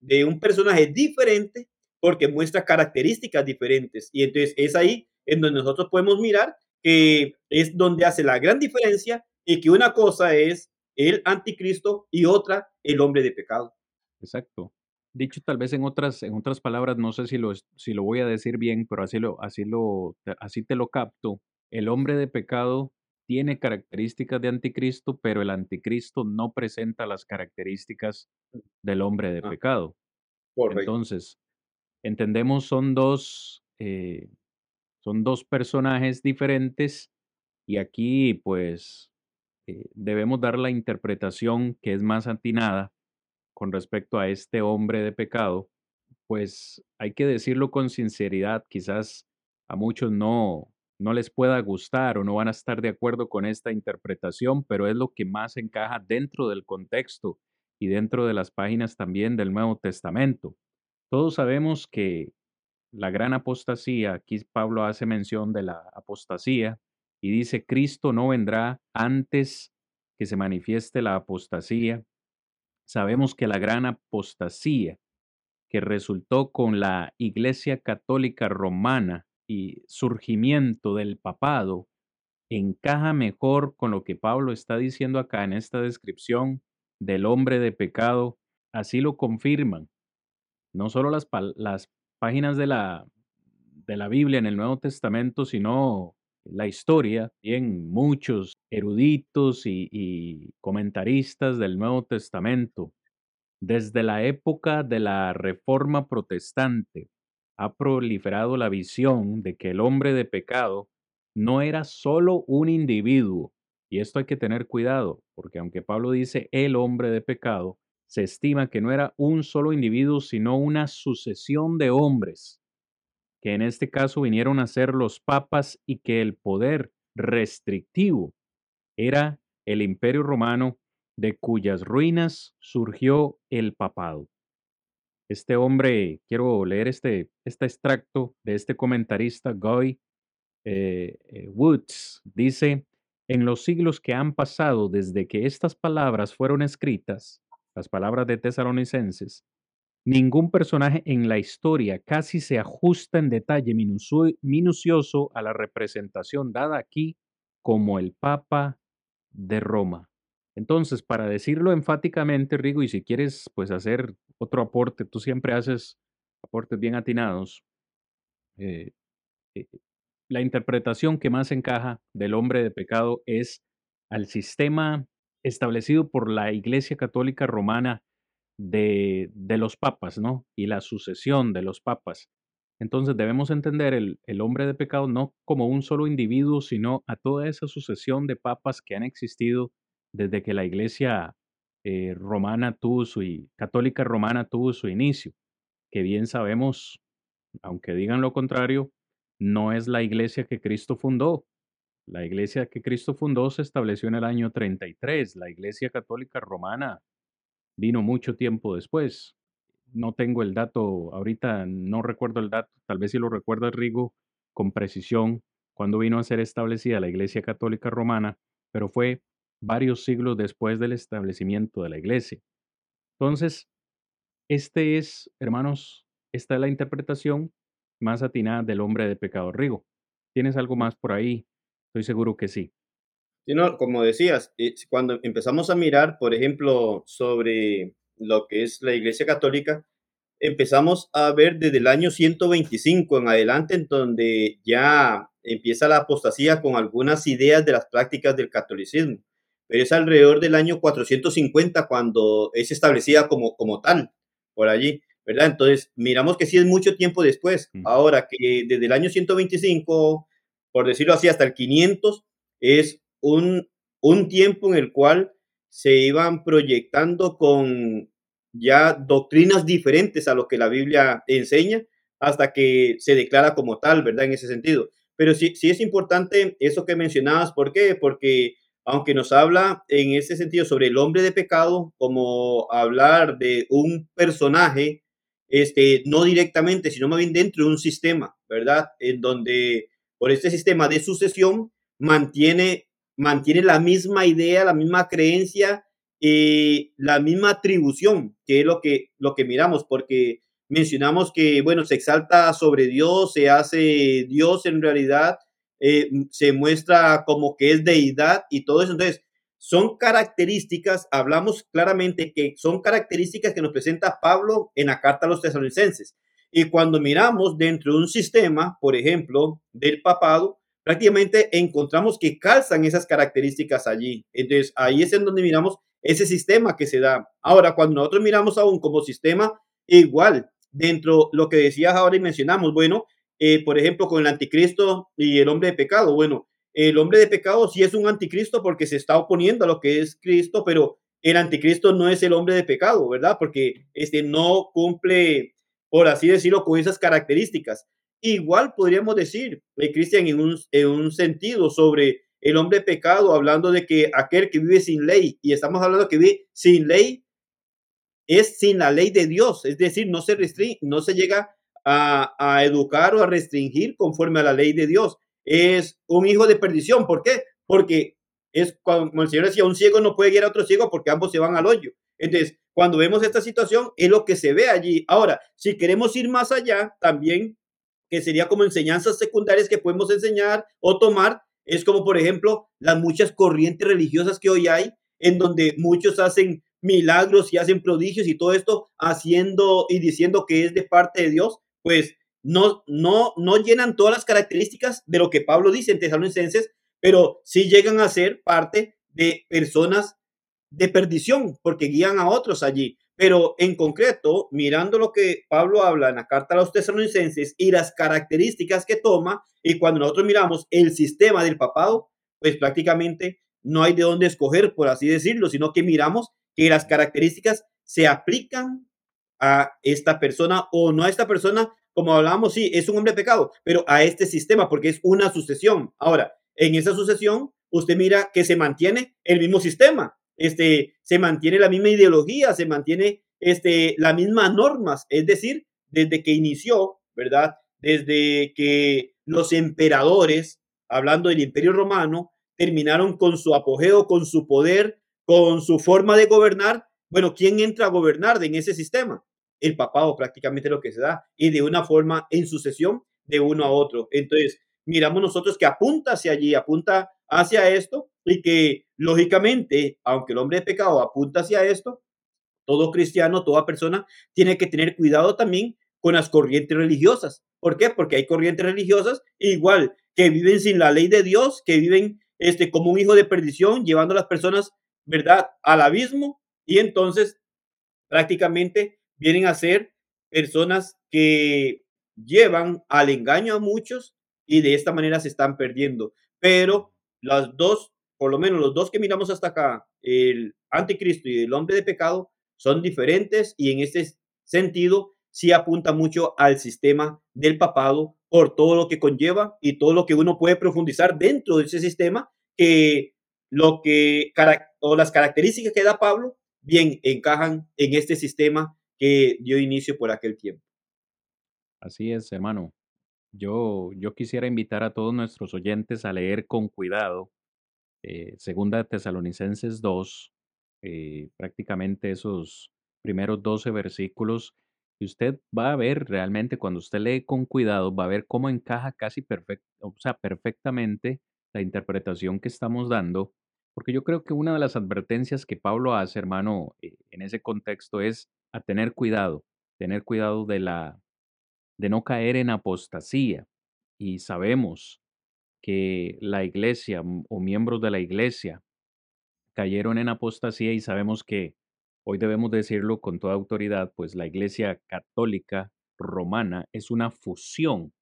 de un personaje diferente porque muestra características diferentes y entonces es ahí en donde nosotros podemos mirar que es donde hace la gran diferencia y que una cosa es el anticristo y otra el hombre de pecado. Exacto. Dicho tal vez en otras, en otras palabras, no sé si lo, si lo voy a decir bien, pero así, lo, así, lo, así te lo capto. El hombre de pecado tiene características de anticristo, pero el anticristo no presenta las características del hombre de ah, pecado. Entonces, entendemos son dos, eh, son dos personajes diferentes y aquí pues eh, debemos dar la interpretación que es más atinada con respecto a este hombre de pecado, pues hay que decirlo con sinceridad, quizás a muchos no, no les pueda gustar o no van a estar de acuerdo con esta interpretación, pero es lo que más encaja dentro del contexto y dentro de las páginas también del Nuevo Testamento. Todos sabemos que la gran apostasía, aquí Pablo hace mención de la apostasía y dice, Cristo no vendrá antes que se manifieste la apostasía Sabemos que la gran apostasía que resultó con la Iglesia Católica Romana y surgimiento del papado encaja mejor con lo que Pablo está diciendo acá en esta descripción del hombre de pecado, así lo confirman. No solo las, páginas de la, de la Biblia en el Nuevo Testamento, sino la historia, bien muchos eruditos y comentaristas del Nuevo Testamento, desde la época de la Reforma Protestante, ha proliferado la visión de que el hombre de pecado no era solo un individuo, y esto hay que tener cuidado, porque aunque Pablo dice el hombre de pecado, se estima que no era un solo individuo, sino una sucesión de hombres, que en este caso vinieron a ser los papas y que el poder restrictivo era el imperio romano de cuyas ruinas surgió el papado. Este hombre, quiero leer este, este extracto de este comentarista, Guy eh, eh, Woods, dice, en los siglos que han pasado desde que estas palabras fueron escritas, las palabras de tesalonicenses, ningún personaje en la historia casi se ajusta en detalle minucioso a la representación dada aquí como el Papa de Roma. Entonces, para decirlo enfáticamente, Rigo, y si quieres pues hacer otro aporte, tú siempre haces aportes bien atinados. Eh, eh, la interpretación que más encaja del hombre de pecado es al sistema establecido por la Iglesia Católica Romana de, de los papas, ¿no? Y la sucesión de los papas. Entonces debemos entender el, el, hombre de pecado no como un solo individuo, sino a toda esa sucesión de papas que han existido desde que la iglesia eh, romana tuvo su, católica romana tuvo su inicio, que bien sabemos, aunque digan lo contrario, no es la iglesia que Cristo fundó. La iglesia que Cristo fundó se estableció en el año 33. La iglesia católica romana vino mucho tiempo después. No tengo el dato, ahorita no recuerdo el dato, tal vez si lo recuerda Rigo con precisión, cuando vino a ser establecida la iglesia católica romana, pero fue varios siglos después del establecimiento de la iglesia. Entonces, este es, hermanos, esta es la interpretación más atinada del hombre de pecado. Rigo, ¿tienes algo más por ahí? Estoy seguro que sí. Sí, no, como decías, cuando empezamos a mirar, por ejemplo, sobre lo que es la Iglesia Católica, empezamos a ver desde el año 125 en adelante, en donde ya empieza la apostasía con algunas ideas de las prácticas del catolicismo pero es alrededor del año 450 cuando es establecida como, como tal, por allí, ¿verdad? Entonces, miramos que sí es mucho tiempo después. Ahora que desde el año 125, por decirlo así, hasta el 500, es un, un tiempo en el cual se iban proyectando con ya doctrinas diferentes a lo que la Biblia enseña hasta que se declara como tal, ¿verdad? En ese sentido. Pero sí, sí es importante eso que mencionabas. ¿Por qué? Porque aunque nos habla en ese sentido sobre el hombre de pecado, como hablar de un personaje, este, no directamente, sino más bien dentro de un sistema, ¿verdad? En donde por este sistema de sucesión mantiene, mantiene la misma idea, la misma creencia y la misma atribución, que es lo que, lo que miramos, porque mencionamos que, bueno, se exalta sobre Dios, se hace Dios en realidad, eh, se muestra como que es deidad y todo eso. Entonces, son características, hablamos claramente que son características que nos presenta Pablo en la carta a los tesalonicenses. Y cuando miramos dentro de un sistema, por ejemplo, del papado, prácticamente encontramos que calzan esas características allí. Entonces, ahí es en donde miramos ese sistema que se da. Ahora, cuando nosotros miramos aún como sistema, igual, dentro lo que decías ahora y mencionamos, bueno, eh, por ejemplo, con el anticristo y el hombre de pecado. Bueno, el hombre de pecado sí es un anticristo porque se está oponiendo a lo que es Cristo, pero el anticristo no es el hombre de pecado, ¿verdad? Porque este no cumple, por así decirlo, con esas características. Igual podríamos decir, eh, Cristian, en un, en un sentido sobre el hombre pecado, hablando de que aquel que vive sin ley, y estamos hablando que vive sin ley, es sin la ley de Dios, es decir, no se restringe, no se llega a, educar o a restringir conforme a la ley de Dios. Es un hijo de perdición. ¿Por qué? Porque es como el Señor decía, un ciego no puede guiar a otro ciego porque ambos se van al hoyo. Entonces, cuando vemos esta situación, es lo que se ve allí. Ahora, si queremos ir más allá, también que sería como enseñanzas secundarias que podemos enseñar o tomar, es como por ejemplo las muchas corrientes religiosas que hoy hay, en donde muchos hacen milagros y hacen prodigios y todo esto haciendo y diciendo que es de parte de Dios, pues no, no, no llenan todas las características de lo que Pablo dice en Tesalonicenses, pero sí llegan a ser parte de personas de perdición, porque guían a otros allí. Pero en concreto, mirando lo que Pablo habla en la carta a los tesalonicenses y las características que toma, y cuando nosotros miramos el sistema del papado, pues prácticamente no hay de dónde escoger, por así decirlo, sino que miramos que las características se aplican a esta persona o no a esta persona, como hablábamos, sí, es un hombre de pecado, pero a este sistema, porque es una sucesión. Ahora, en esa sucesión, usted mira que se mantiene el mismo sistema, este, se mantiene la misma ideología, se mantiene este, las mismas normas, es decir, desde que inició, ¿verdad? Desde que los emperadores, hablando del imperio romano, terminaron con su apogeo, con su poder, con su forma de gobernar. Bueno, ¿quién entra a gobernar en ese sistema? El papado prácticamente lo que se da y de una forma en sucesión de uno a otro. Entonces, miramos nosotros que apunta hacia allí, apunta hacia esto y que lógicamente, aunque el hombre de pecado apunta hacia esto, todo cristiano, toda persona tiene que tener cuidado también con las corrientes religiosas. ¿Por qué? Porque hay corrientes religiosas igual que viven sin la ley de Dios, que viven este como un hijo de perdición, llevando a las personas, ¿verdad?, al abismo y entonces prácticamente vienen a ser personas que llevan al engaño a muchos y de esta manera se están perdiendo. Pero las dos, por lo menos los dos que miramos hasta acá, el anticristo y el hombre de pecado, son diferentes y en este sentido sí apunta mucho al sistema del papado por todo lo que conlleva y todo lo que uno puede profundizar dentro de ese sistema que lo que o las características que da Pablo bien encajan en este sistema que dio inicio por aquel tiempo. Así es, hermano. Yo, yo quisiera invitar a todos nuestros oyentes a leer con cuidado eh, Segunda Tesalonicenses 2, eh, prácticamente esos primeros 12 versículos. Y usted va a ver realmente, cuando usted lee con cuidado, va a ver cómo encaja casi perfecto, o sea, perfectamente la interpretación que estamos dando. Porque yo creo que una de las advertencias que Pablo hace, hermano, eh, en ese contexto es a tener cuidado, tener cuidado de la de no caer en apostasía. Y sabemos que la iglesia o miembros de la iglesia cayeron en apostasía y sabemos que hoy debemos decirlo con toda autoridad, pues la iglesia católica romana es una fusión,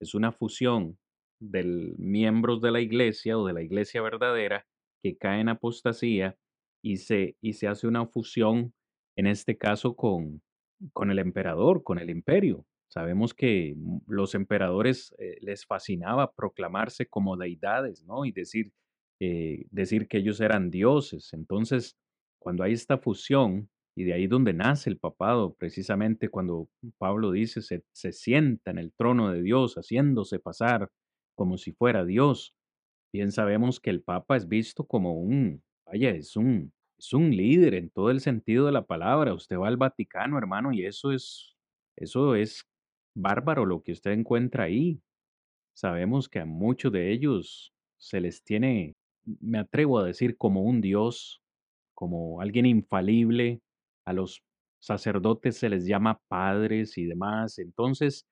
es una fusión de miembros de la iglesia o de la iglesia verdadera que caen en apostasía y se, y se hace una fusión, en este caso, con, con el emperador, con el imperio. Sabemos que mm, los emperadores eh, les fascinaba proclamarse como deidades, ¿no? Y decir, eh, decir que ellos eran dioses. Entonces, cuando hay esta fusión, y de ahí donde nace el papado, precisamente cuando Pablo dice, se, se sienta en el trono de Dios, haciéndose pasar como si fuera Dios. Bien sabemos que el papa es visto como un, vaya, es un, es un líder en todo el sentido de la palabra. Usted va al Vaticano, hermano, y eso es, eso es bárbaro lo que usted encuentra ahí. Sabemos que a muchos de ellos se les tiene, me atrevo a decir, como un Dios, como alguien infalible. A los sacerdotes se les llama padres y demás. Entonces,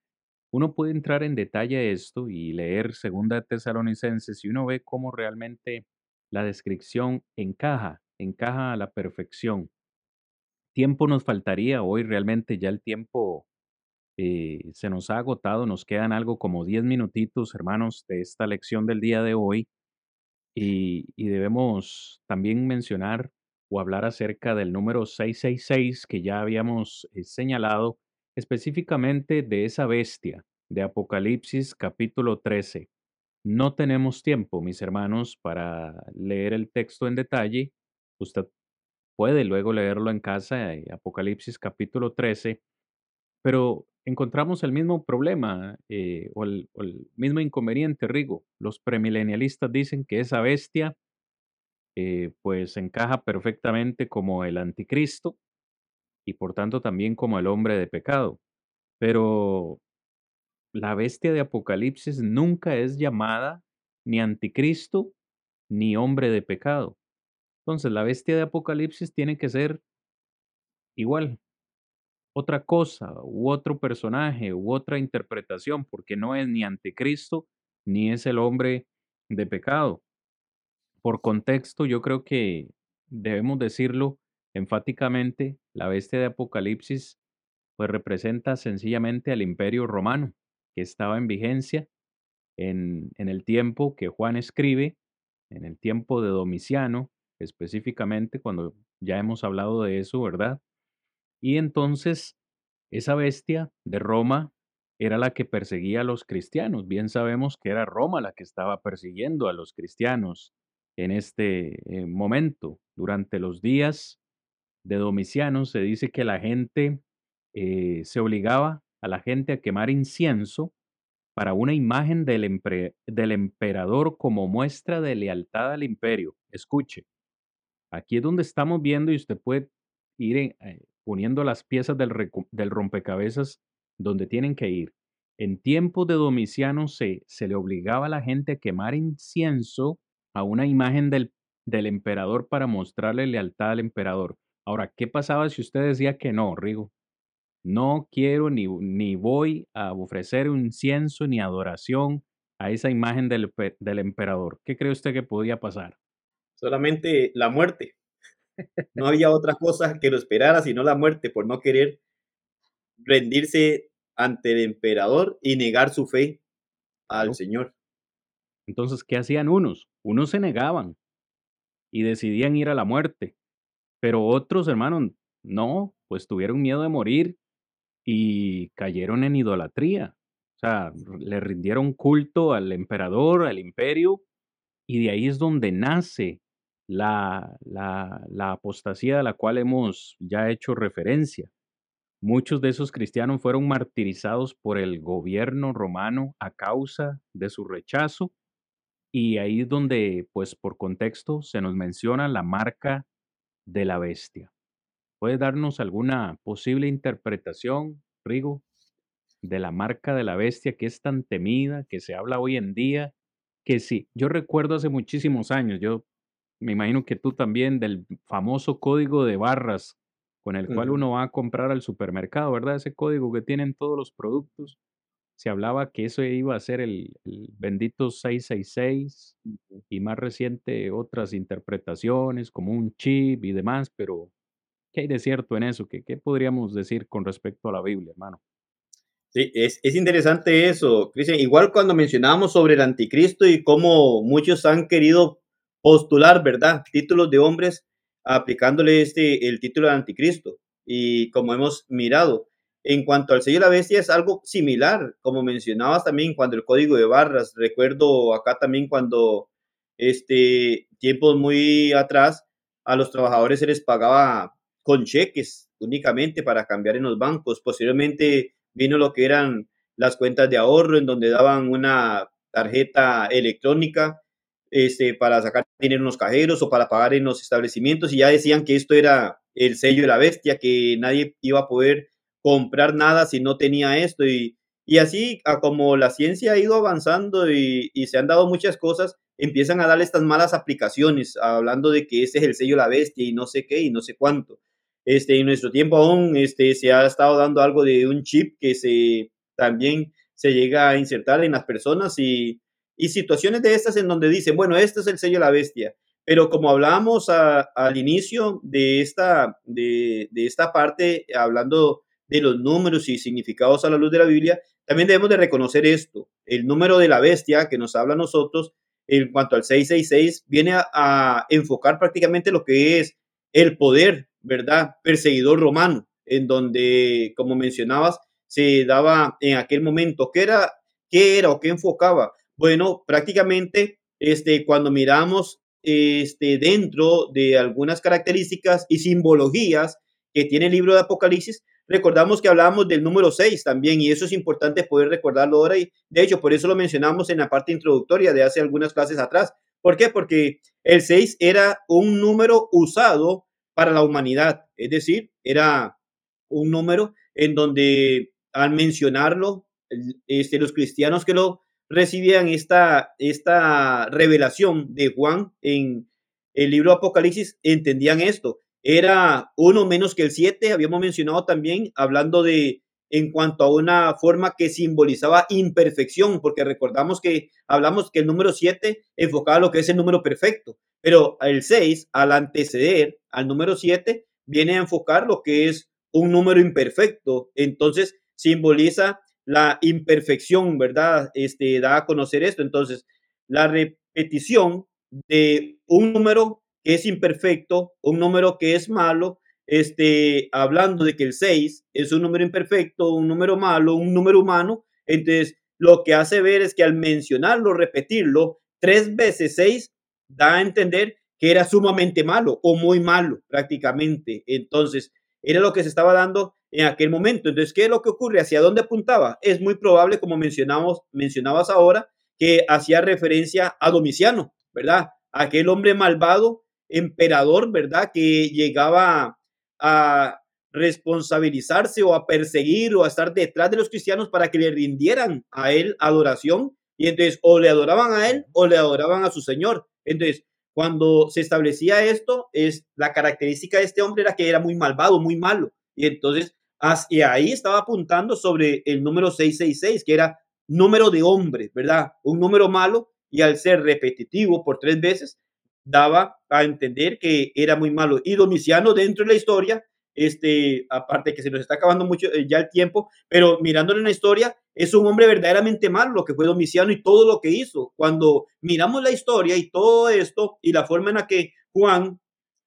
uno puede entrar en detalle a esto y leer Segunda Tesalonicenses y uno ve cómo realmente la descripción encaja encaja a la perfección. Tiempo nos faltaría, hoy realmente ya el tiempo eh, se nos ha agotado, nos quedan algo como 10 minutitos, hermanos, de esta lección del día de hoy y, debemos también mencionar o hablar acerca del número 666 que ya habíamos eh, señalado, específicamente de esa bestia de Apocalipsis capítulo 13. No tenemos tiempo, mis hermanos, para leer el texto en detalle, Usted puede luego leerlo en casa, eh, Apocalipsis capítulo 13, pero encontramos el mismo problema eh, o, el, mismo inconveniente, Rigo. Los premilenialistas dicen que esa bestia eh, pues encaja perfectamente como el anticristo y por tanto también como el hombre de pecado. Pero la bestia de Apocalipsis nunca es llamada ni anticristo ni hombre de pecado. Entonces, la bestia de Apocalipsis tiene que ser igual, otra cosa u otro personaje u otra interpretación, porque no es ni anticristo ni es el hombre de pecado. Por contexto, yo creo que debemos decirlo enfáticamente, la bestia de Apocalipsis pues representa sencillamente al imperio romano que estaba en vigencia en, en el tiempo que Juan escribe, en el tiempo de Domiciano, específicamente cuando ya hemos hablado de eso, ¿verdad? Y entonces esa bestia de Roma era la que perseguía a los cristianos. Bien sabemos que era Roma la que estaba persiguiendo a los cristianos en este eh, momento. Durante los días de Domiciano se dice que la gente eh, se obligaba a la gente a quemar incienso para una imagen del, del emperador como muestra de lealtad al imperio. Escuche, aquí es donde estamos viendo y usted puede ir eh, poniendo las piezas del, rompecabezas donde tienen que ir. En tiempos de Domiciano se, se le obligaba a la gente a quemar incienso a una imagen del, del emperador para mostrarle lealtad al emperador. Ahora, ¿qué pasaba si usted decía que no, Rigo? No quiero ni, ni voy a ofrecer incienso ni adoración a esa imagen del, del emperador. ¿Qué cree usted que podía pasar? Solamente la muerte. No había otra cosa que lo esperara sino la muerte por no querer rendirse ante el emperador y negar su fe al Señor. Entonces, ¿qué hacían unos? Unos se negaban y decidían ir a la muerte, pero otros, hermanos, no, pues tuvieron miedo de morir y cayeron en idolatría. O sea, le rindieron culto al emperador, al imperio, y de ahí es donde nace la, la, la apostasía a la cual hemos ya hecho referencia. Muchos de esos cristianos fueron martirizados por el gobierno romano a causa de su rechazo y ahí es donde, pues por contexto, se nos menciona la marca de la bestia. ¿Puedes darnos alguna posible interpretación, Rigo, de la marca de la bestia que es tan temida, que se habla hoy en día? Que sí, yo recuerdo hace muchísimos años, yo me imagino que tú también, del famoso código de barras con el cual uno va a comprar al supermercado, ¿verdad? Ese código que tienen todos los productos se hablaba que eso iba a ser el, bendito 666 y más reciente otras interpretaciones como un chip y demás, pero ¿qué hay de cierto en eso? ¿Qué, qué podríamos decir con respecto a la Biblia, hermano? Sí, es, es interesante eso, Cristian. Igual cuando mencionábamos sobre el anticristo y cómo muchos han querido postular, ¿verdad? Títulos de hombres aplicándole este, el título de anticristo. Y como hemos mirado, en cuanto al sello de la bestia es algo similar, como mencionabas también cuando el código de barras, recuerdo acá también cuando este tiempos muy atrás a los trabajadores se les pagaba con cheques únicamente para cambiar en los bancos. Posteriormente vino lo que eran las cuentas de ahorro en donde daban una tarjeta electrónica este, para sacar dinero en los cajeros o para pagar en los establecimientos y ya decían que esto era el sello de la bestia, que nadie iba a poder comprar nada si no tenía esto. Y, y así, a como la ciencia ha ido avanzando y, se han dado muchas cosas, empiezan a darle estas malas aplicaciones, hablando de que ese es el sello de la bestia y no sé qué y no sé cuánto. Este, en nuestro tiempo aún este, se ha estado dando algo de un chip que se también se llega a insertar en las personas y, y situaciones de estas en donde dicen, bueno, este es el sello de la bestia. Pero como hablábamos al inicio de esta, de, de esta parte, hablando de los números y significados a la luz de la Biblia, también debemos de reconocer esto. El número de la bestia que nos habla a nosotros en cuanto al 666 viene a, enfocar prácticamente lo que es el poder, ¿verdad? Perseguidor romano, en donde, como mencionabas, se daba en aquel momento. ¿Qué era, qué era o qué enfocaba? Bueno, prácticamente este, cuando miramos este, dentro de algunas características y simbologías que tiene el libro de Apocalipsis, Recordamos que hablábamos del número 6 también y eso es importante poder recordarlo ahora y de hecho por eso lo mencionamos en la parte introductoria de hace algunas clases atrás. ¿Por qué? Porque el 6 era un número usado para la humanidad, es decir, era un número en donde al mencionarlo este, los cristianos que lo recibían esta, esta revelación de Juan en el libro Apocalipsis entendían esto. Era uno menos que el siete, habíamos mencionado también, hablando de en cuanto a una forma que simbolizaba imperfección, porque recordamos que hablamos que el número siete enfocaba lo que es el número perfecto, pero el 6, al anteceder al número 7, viene a enfocar lo que es un número imperfecto. Entonces, simboliza la imperfección, ¿verdad? Este, da a conocer esto. Entonces, la repetición de un número que es imperfecto, un número que es malo, este, hablando de que el 6 es un número imperfecto, un número malo, un número humano, entonces lo que hace ver es que al mencionarlo, repetirlo, tres veces 6 da a entender que era sumamente malo o muy malo prácticamente. Entonces, era lo que se estaba dando en aquel momento. Entonces, ¿qué es lo que ocurre? ¿Hacia dónde apuntaba? Es muy probable, como mencionamos, mencionabas ahora, que hacía referencia a Domiciano, ¿verdad? Aquel hombre malvado, emperador, ¿verdad? Que llegaba a responsabilizarse o a perseguir o a estar detrás de los cristianos para que le rindieran a él adoración. Y entonces o le adoraban a él o le adoraban a su Señor. Entonces, cuando se establecía esto, es la característica de este hombre era que era muy malvado, muy malo. Y entonces, hacia ahí estaba apuntando sobre el número 666, que era número de hombre, ¿verdad? Un número malo y al ser repetitivo por tres veces, daba a entender que era muy malo. Y Domiciano dentro de la historia, este, aparte que se nos está acabando mucho eh, ya el tiempo, pero mirándolo en la historia, es un hombre verdaderamente malo lo que fue Domiciano y todo lo que hizo. Cuando miramos la historia y todo esto y la forma en la que Juan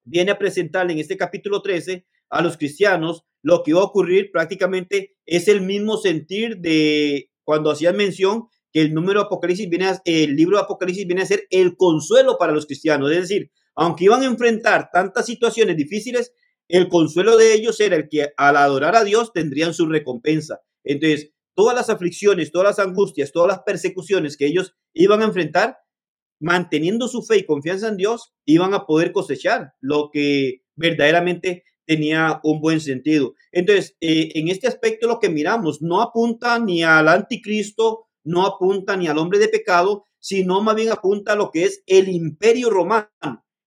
viene a presentarle en este capítulo 13 a los cristianos, lo que va a ocurrir prácticamente es el mismo sentir de cuando hacían mención que el número de Apocalipsis viene el libro de Apocalipsis viene a ser el consuelo para los cristianos. Es decir, aunque iban a enfrentar tantas situaciones difíciles, el consuelo de ellos era el que al adorar a Dios tendrían su recompensa. Entonces, todas las aflicciones, todas las angustias, todas las persecuciones que ellos iban a enfrentar, manteniendo su fe y confianza en Dios, iban a poder cosechar lo que verdaderamente tenía un buen sentido. Entonces, eh, en este aspecto lo que miramos no apunta ni al anticristo, no apunta ni al hombre de pecado, sino más bien apunta a lo que es el imperio romano.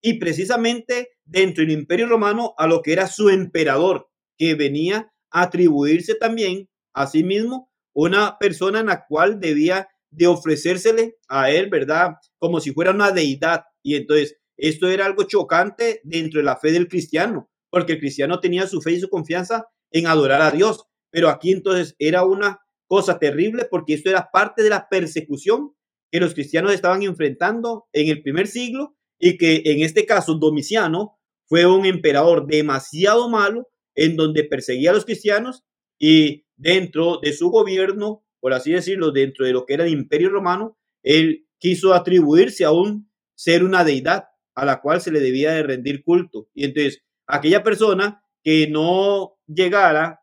Y precisamente dentro del imperio romano a lo que era su emperador, que venía a atribuirse también a sí mismo una persona en la cual debía de ofrecérsele a él, ¿verdad? Como si fuera una deidad. Y entonces esto era algo chocante dentro de la fe del cristiano, porque el cristiano tenía su fe y su confianza en adorar a Dios. Pero aquí entonces era una cosa terrible porque esto era parte de la persecución que los cristianos estaban enfrentando en el primer siglo y que en este caso Domiciano fue un emperador demasiado malo en donde perseguía a los cristianos y dentro de su gobierno, por así decirlo, dentro de lo que era el imperio romano, él quiso atribuirse a un ser una deidad a la cual se le debía de rendir culto. Y entonces, aquella persona que no llegara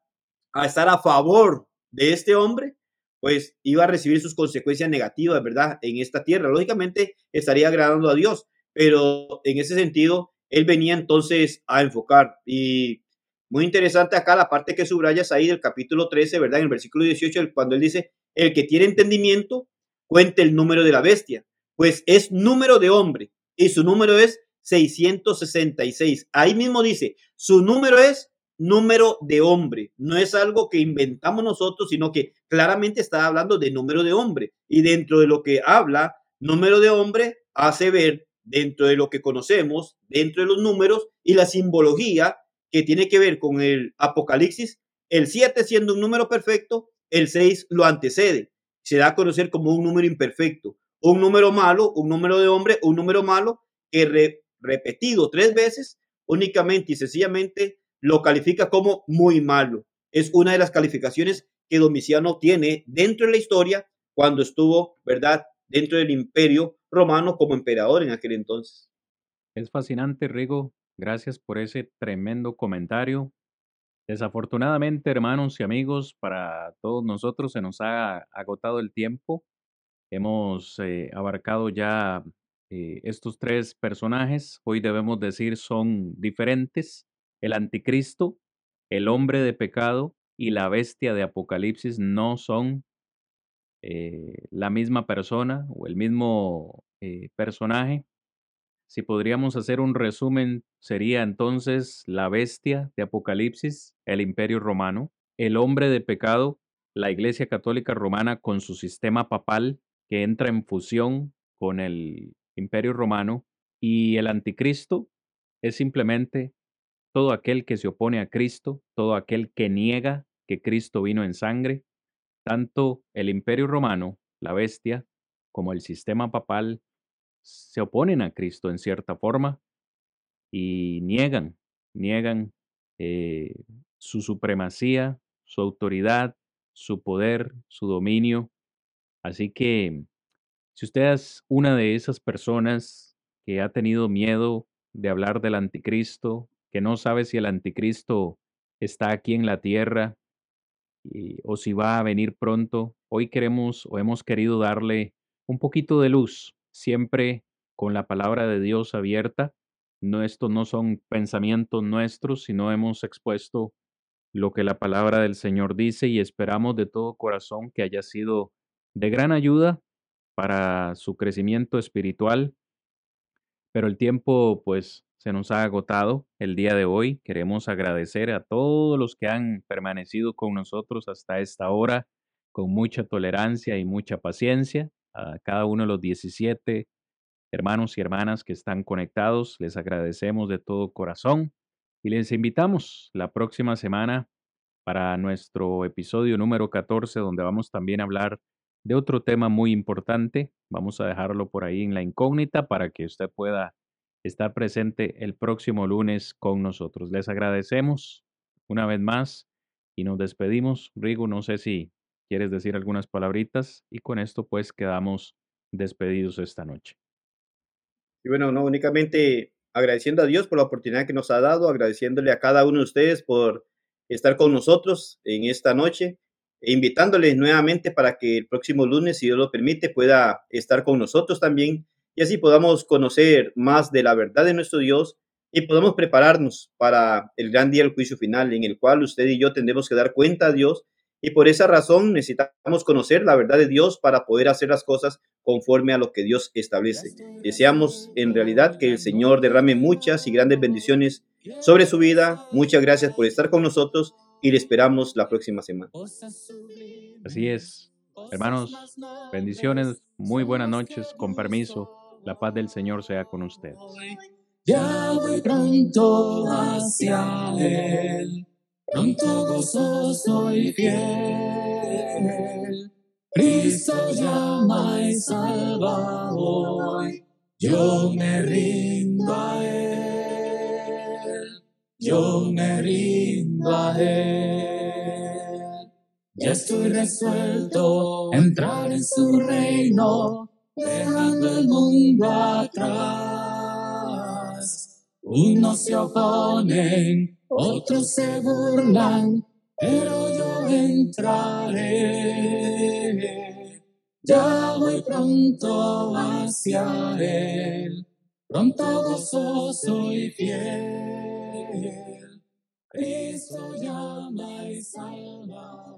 a estar a favor de este hombre, pues iba a recibir sus consecuencias negativas, ¿verdad? En esta tierra. Lógicamente estaría agradando a Dios, pero en ese sentido, él venía entonces a enfocar. Y muy interesante acá la parte que subrayas ahí del capítulo 13, ¿verdad? En el versículo 18, cuando él dice, el que tiene entendimiento, cuente el número de la bestia, pues es número de hombre y su número es 666. Ahí mismo dice, su número es número de hombre. No es algo que inventamos nosotros, sino que claramente está hablando de número de hombre. Y dentro de lo que habla número de hombre, hace ver dentro de lo que conocemos, dentro de los números y la simbología que tiene que ver con el Apocalipsis, el 7 siendo un número perfecto, el 6 lo antecede. Se da a conocer como un número imperfecto, un número malo, un número de hombre, un número malo que repetido tres veces únicamente y sencillamente lo califica como muy malo. Es una de las calificaciones que Domiciano tiene dentro de la historia cuando estuvo, ¿verdad?, dentro del imperio romano como emperador en aquel entonces. Es fascinante, Rigo. Gracias por ese tremendo comentario. Desafortunadamente, hermanos y amigos, para todos nosotros se nos ha agotado el tiempo. Hemos eh, abarcado ya eh, estos tres personajes. Hoy debemos decir son diferentes el anticristo, el hombre de pecado y la bestia de Apocalipsis no son eh, la misma persona o el mismo eh, personaje. Si podríamos hacer un resumen, sería entonces la bestia de Apocalipsis, el imperio romano, el hombre de pecado, la Iglesia Católica Romana con su sistema papal que entra en fusión con el imperio romano y el anticristo es simplemente todo aquel que se opone a Cristo, todo aquel que niega que Cristo vino en sangre, tanto el imperio romano, la bestia, como el sistema papal se oponen a Cristo en cierta forma y niegan, niegan eh, su supremacía, su autoridad, su poder, su dominio. Así que si usted es una de esas personas que ha tenido miedo de hablar del anticristo, que no sabe si el anticristo está aquí en la tierra o si va a venir pronto, hoy queremos o hemos querido darle un poquito de luz, siempre con la palabra de Dios abierta. No, estos no son pensamientos nuestros, sino hemos expuesto lo que la palabra del Señor dice y esperamos de todo corazón que haya sido de gran ayuda para su crecimiento espiritual. Pero el tiempo pues se nos ha agotado el día de hoy. Queremos agradecer a todos los que han permanecido con nosotros hasta esta hora con mucha tolerancia y mucha paciencia. A cada uno de los 17 hermanos y hermanas que están conectados, les agradecemos de todo corazón y les invitamos la próxima semana para nuestro episodio número 14, donde vamos también a hablar de otro tema muy importante. Vamos a dejarlo por ahí en la incógnita para que usted pueda estar presente el próximo lunes con nosotros. Les agradecemos una vez más y nos despedimos. Rigo, no sé si quieres decir algunas palabritas y con esto pues quedamos despedidos esta noche. Y bueno, no únicamente agradeciendo a Dios por la oportunidad que nos ha dado, agradeciéndole a cada uno de ustedes por estar con nosotros en esta noche, e invitándoles nuevamente para que el próximo lunes, si Dios lo permite, pueda estar con nosotros también y así podamos conocer más de la verdad de nuestro Dios y podamos prepararnos para el gran día del juicio final en el cual usted y yo tendremos que dar cuenta a Dios y por esa razón necesitamos conocer la verdad de Dios para poder hacer las cosas conforme a lo que Dios establece. Deseamos en realidad que el Señor derrame muchas y grandes bendiciones sobre su vida. Muchas gracias por estar con nosotros y le esperamos la próxima semana. Así es. Hermanos, bendiciones, muy buenas noches, con permiso. La paz del Señor sea con ustedes. Ya voy pronto hacia Él pronto gozoso y fiel. Cristo llama y salva hoy, yo me rindo a Él, yo me rindo a Él. Ya estoy resuelto a entrar en su reino, dejando el mundo atrás. Unos se oponen otros se burlan, pero yo entraré. Ya voy pronto hacia Él, pronto gozoso y fiel. Cristo llama y salva.